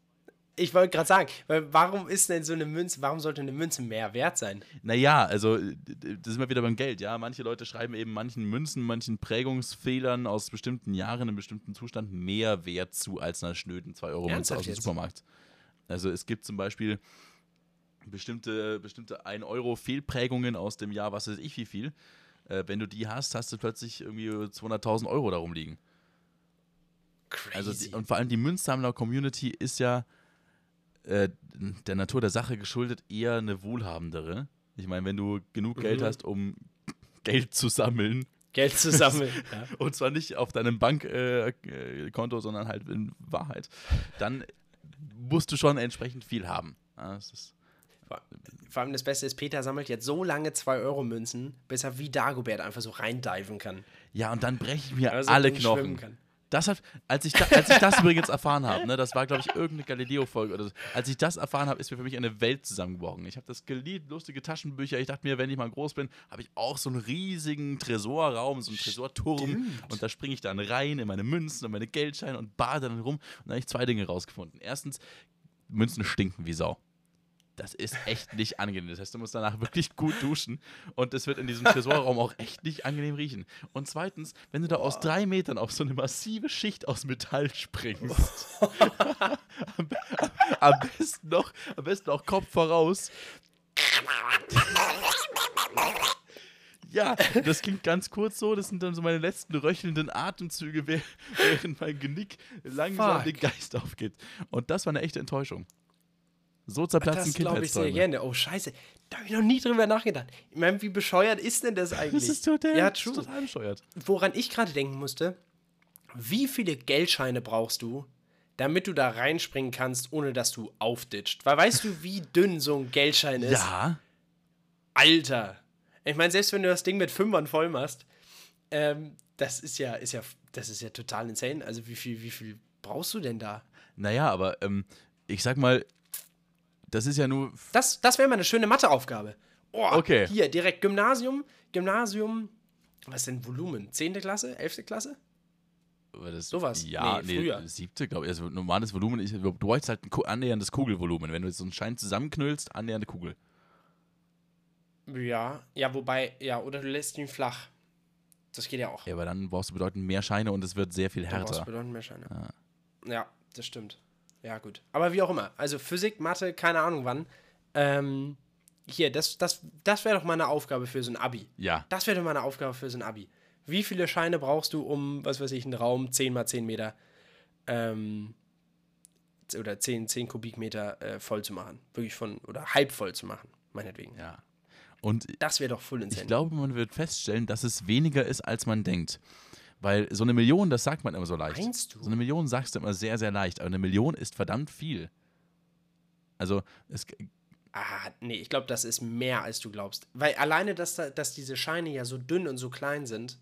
Ich wollte gerade sagen, warum ist denn so eine Münze, warum sollte eine Münze mehr wert sein? Naja, also äh, das sind wir wieder beim Geld, ja. Manche Leute schreiben eben manchen Münzen, manchen Prägungsfehlern aus bestimmten Jahren in einem bestimmten Zustand mehr Wert zu als einer schnöden 2-Euro-Münze Ernsthaft aus dem jetzt? Supermarkt. Also es gibt zum Beispiel bestimmte, bestimmte 1-Euro-Fehlprägungen aus dem Jahr, was weiß ich wie viel. Äh, wenn du die hast, hast du plötzlich irgendwie 200.000 Euro darum liegen. Crazy. Also die, und vor allem die Münzsammler-Community ist ja äh, der Natur der Sache geschuldet eher eine wohlhabendere. Ich meine, wenn du genug Geld Mhm. hast, um Geld zu sammeln, Geld zu sammeln. [laughs] ja. und zwar nicht auf deinem Bankkonto, äh, sondern halt in Wahrheit, dann musst du schon entsprechend viel haben. Ja, Vor allem das Beste ist, Peter sammelt jetzt so lange 2-Euro-Münzen, bis er wie Dagobert einfach so reindiven kann. ja, und dann breche ich mir Also alle Knochen. kann. Das hat, als ich, da, als ich das übrigens erfahren habe, ne, das war, glaube ich, irgendeine Galileo-Folge oder so. Als ich das erfahren habe, ist mir für mich eine Welt zusammengebrochen. Ich habe das geliebt, lustige Taschenbücher. Ich dachte mir, wenn ich mal groß bin, habe ich auch so einen riesigen Tresorraum, so einen Tresorturm. Und da springe ich dann rein in meine Münzen und meine Geldscheine und bade dann rum. Und da habe ich zwei Dinge rausgefunden. Erstens, Münzen stinken wie Sau. Das ist echt nicht angenehm. Das heißt, du musst danach wirklich gut duschen und es wird in diesem Tresorraum auch echt nicht angenehm riechen. Und zweitens, wenn du da aus drei Metern auf so eine massive Schicht aus Metall springst, am, [laughs] am, besten noch, am besten auch Kopf voraus. Ja, das klingt ganz kurz so. Das sind dann so meine letzten röchelnden Atemzüge, [laughs] während mein Genick langsam Fuck. den Geist aufgeht. Und das war eine echte Enttäuschung. So zerplatzen Das glaube ich sehr Kindheitsträume. gerne. Oh, scheiße. Da habe ich noch nie drüber nachgedacht. Ich meine, wie bescheuert ist denn das eigentlich? Das ist total, ja, true. total bescheuert. Woran ich gerade denken musste, wie viele Geldscheine brauchst du, damit du da reinspringen kannst, ohne dass du aufditscht? Weil weißt du, wie dünn so ein Geldschein ist? Ja, Alter. Ich meine, selbst wenn du das Ding mit Fünfern voll machst, ähm, das ist ja, ist ja, das ist ja total insane. Also wie viel, wie viel brauchst du denn da? naja, aber ähm, ich sag mal, das ist ja nur. Das, das wäre mal eine schöne Matheaufgabe. Oh, Okay. Hier, direkt Gymnasium, Gymnasium, was ist denn Volumen? Zehnte Klasse? Elfte Klasse? Das, Sowas. Ja, Nee, nee, früher. siebte, glaube ich. Also normales Volumen, ist, du brauchst halt ein annäherndes Kugelvolumen. Wenn du jetzt so einen Schein zusammenknüllst, annähernde Kugel. Ja, ja, wobei, ja, oder du lässt ihn flach. Das geht ja auch. Ja, aber dann brauchst du bedeutend mehr Scheine und es wird sehr viel brauchst du härter. bedeutend mehr Scheine. Ja, das stimmt. Ja, gut. Aber wie auch immer. Also Physik, Mathe, keine Ahnung wann. Ähm, hier, das, das, das wäre doch mal eine Aufgabe für so ein Abi. Ja, Das wäre doch mal eine Aufgabe für so ein Abi. Wie viele Scheine brauchst du, um, was weiß ich, einen Raum 10 mal 10 Meter ähm, oder 10, 10 Kubikmeter äh, voll zu machen? Wirklich von, oder halb voll zu machen, meinetwegen. ja. Und Das wäre doch voll insane. ich glaube, man wird feststellen, dass es weniger ist, als man denkt. Weil so eine Million, das sagt man immer so leicht. Meinst du? So eine Million sagst du immer sehr, sehr leicht. Aber eine Million ist verdammt viel. Also, es, Ah, nee, ich glaube, das ist mehr, als du glaubst. Weil alleine, dass, da, dass diese Scheine ja so dünn und so klein sind,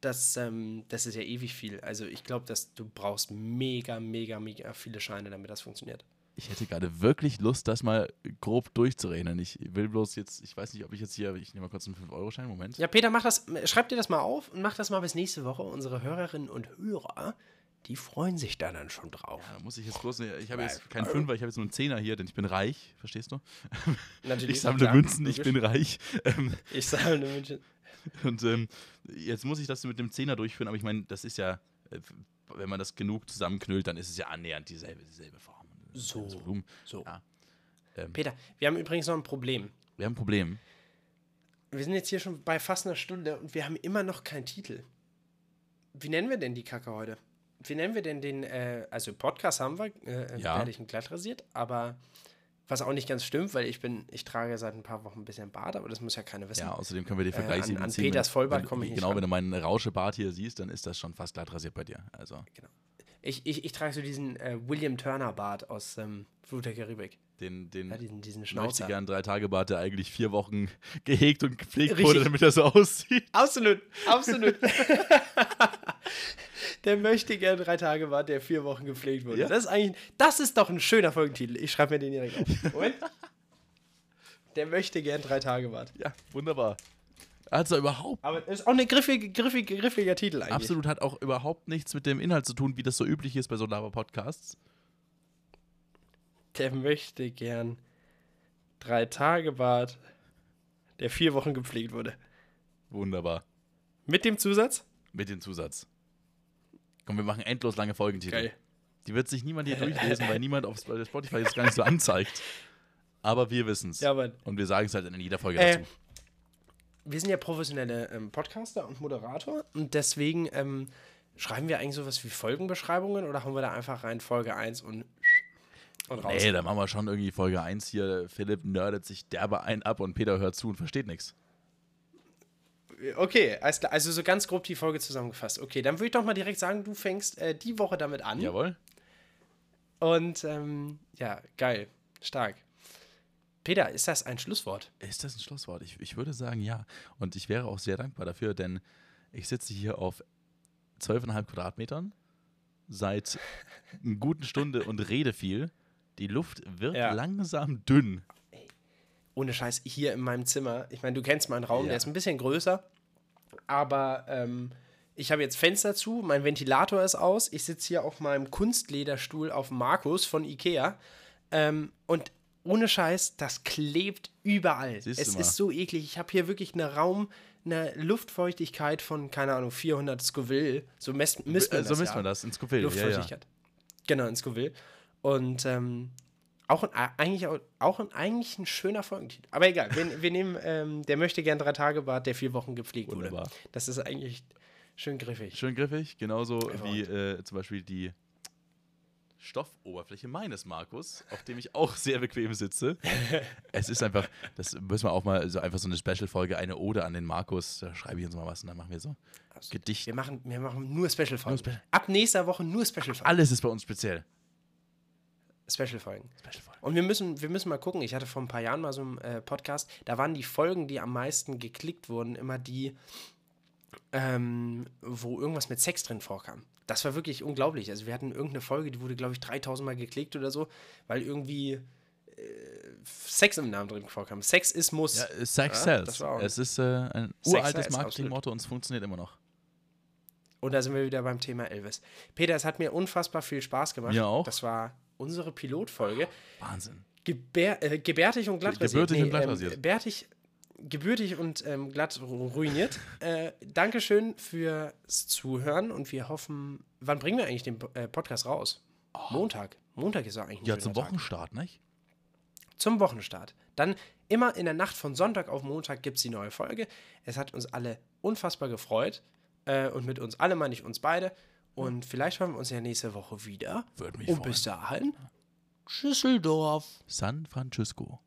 das, ähm, das ist ja ewig viel. Also ich glaube, dass du brauchst mega, mega, mega viele Scheine, damit das funktioniert. Ich hätte gerade wirklich Lust, das mal grob durchzurechnen. Ich will bloß jetzt, ich weiß nicht, ob ich jetzt hier, ich nehme mal kurz einen 5-Euro-Schein, Moment. Ja, Peter, mach das, schreib dir das mal auf und mach das mal bis nächste Woche. Unsere Hörerinnen und Hörer, die freuen sich da dann schon drauf. Da muss ich jetzt bloß, ich habe jetzt keinen Fünfer, ich habe jetzt nur einen Zehner hier, denn ich bin reich, verstehst du? Natürlich, Ich sammle Münzen, ich bin reich. Ähm, Ich sammle Münzen. Und ähm, jetzt muss ich das mit dem Zehner durchführen, aber ich meine, das ist ja, äh, wenn man das genug zusammenknüllt, dann ist es ja annähernd dieselbe, dieselbe Form. So. So. Ja. Peter, wir haben übrigens noch ein Problem. Wir haben ein Problem. Wir sind jetzt hier schon bei fast einer Stunde und wir haben immer noch keinen Titel. Wie nennen wir denn die Kacke heute? Wie nennen wir denn den, äh, also Podcast haben wir, äh, Ja. werde ich ein glatt rasiert, aber was auch nicht ganz stimmt, weil ich bin, ich trage seit ein paar Wochen ein bisschen Bart, aber das muss ja keiner wissen. Ja, außerdem können wir den Vergleich an- an ziehen, Peters wenn- Vollbart komme ich nicht Genau, ran. wenn du meinen Rauschebart hier siehst, dann ist das schon fast glatt rasiert bei dir. Also Ich, ich, ich trage so diesen äh, William Turner Bart aus ähm, Flut der Karibik. den, den Ja, diesen, diesen möchte Schnauzer. gern drei Tage Bart, der eigentlich vier Wochen [laughs] gehegt und gepflegt Richtig. wurde, damit er so aussieht. Absolut, absolut. [laughs] der möchte gern drei Tage Bart, der vier Wochen gepflegt wurde. Ja. Das ist eigentlich, das ist doch ein schöner Folgentitel. Ich schreibe mir den direkt auf. [laughs] Moment. Der möchte gern drei Tage Bart. Ja, wunderbar. Also überhaupt Aber ist auch ein griffig, griffig, griffiger Titel eigentlich. Absolut hat auch überhaupt nichts mit dem Inhalt zu tun, wie das so üblich ist bei so Lava-Podcasts. Der möchte gern drei Tage Bart, der vier Wochen gepflegt wurde. Wunderbar. Mit dem Zusatz? Mit dem Zusatz. Komm, wir machen endlos lange Folgentitel. Geil. Die wird sich niemand hier [laughs] durchlesen, weil niemand auf Sp- Spotify das gar nicht so anzeigt. Aber wir wissen es. Ja. Und wir sagen es halt in jeder Folge Äh, dazu. Wir sind ja professionelle ähm, Podcaster und Moderator und deswegen ähm, schreiben wir eigentlich sowas wie Folgenbeschreibungen oder haben wir da einfach rein Folge 1 und, und raus? Ey, da machen wir schon irgendwie Folge 1 hier. Philipp nerdet sich derbe ein ab und Peter hört zu und versteht nichts. Okay. Also so ganz grob die Folge zusammengefasst. Okay, dann würde ich doch mal direkt sagen, du fängst äh, die Woche damit an. Jawohl. Und ähm, ja, geil. Stark. Peter, ist das ein Schlusswort? Ist das ein Schlusswort? Ich, ich würde sagen, ja. Und ich wäre auch sehr dankbar dafür, denn ich sitze hier auf 12,5 Quadratmetern seit einer guten Stunde und rede viel. Die Luft wird Ja. langsam dünn. ohne Scheiß, hier in meinem Zimmer, ich meine, du kennst meinen Raum, Ja. der ist ein bisschen größer, aber ähm, ich habe jetzt Fenster zu, mein Ventilator ist aus, ich sitze hier auf meinem Kunstlederstuhl auf Markus von Ikea ähm, und ohne Scheiß, das klebt überall. Siehst es ist so eklig. Ich habe hier wirklich eine Raum, eine Luftfeuchtigkeit von, keine Ahnung, 400 Scoville. So messt, misst man Äh, so das misst ja. man das in Scoville. Ja, ja. Luftfeuchtigkeit. Genau, in Scoville. Und ähm, auch, ein, eigentlich, auch, ein, eigentlich ein schöner Folgentitel. Aber egal, wir, wir nehmen, ähm, der möchte gern drei Tage Bart, der vier Wochen gepflegt Wunderbar. wurde. Das ist eigentlich schön griffig. Schön griffig, genauso wie Hervorragend. äh, zum Beispiel die Stoffoberfläche meines Markus, auf dem ich auch sehr bequem sitze. es ist einfach, das müssen wir auch mal so einfach so eine Special-Folge, eine Ode an den Markus. Da schreibe ich uns mal was und dann machen wir so Gedicht. Wir machen, wir machen nur Special-Folgen. Special. Ab nächster Woche nur Special-Folgen. Alles ist bei uns speziell. Special-Folgen. Special-Folge. Und wir müssen, wir müssen mal gucken. Ich hatte vor ein paar Jahren mal so einen äh, Podcast, da waren die Folgen, die am meisten geklickt wurden, immer die, ähm, wo irgendwas mit Sex drin vorkam. Das war wirklich unglaublich. Also wir hatten irgendeine Folge, die wurde, glaube ich, 3000 Mal geklickt oder so, weil irgendwie äh, Sex im Namen drin vorkam. Sex ist Muss. Ja, äh, Sex Ja, sells. das war auch- Es ist äh, ein Sex uraltes Marketingmotto und es funktioniert immer noch. Und da sind wir wieder beim Thema Elvis. Peter, es hat mir unfassbar viel Spaß gemacht. Mir auch. Das war unsere Pilotfolge. Wahnsinn. Gebär, äh, gebärtig und glatt rasiert. Gebürtig und glatt rasiert. Ähm, bärtig, gebürtig und ähm, glatt ru- ruiniert. äh, Dankeschön fürs Zuhören und wir hoffen, wann bringen wir eigentlich den äh, Podcast raus? Montag. Montag ist ja eigentlich ein Ja, zum Tag. Wochenstart, nicht? Zum Wochenstart. Dann immer in der Nacht von Sonntag auf Montag gibt es die neue Folge. Es hat uns alle unfassbar gefreut. Äh, und mit uns alle meine ich uns beide. Und vielleicht hören wir uns ja nächste Woche wieder. Würde mich und freuen. bis dahin, Schüsseldorf. San Francisco.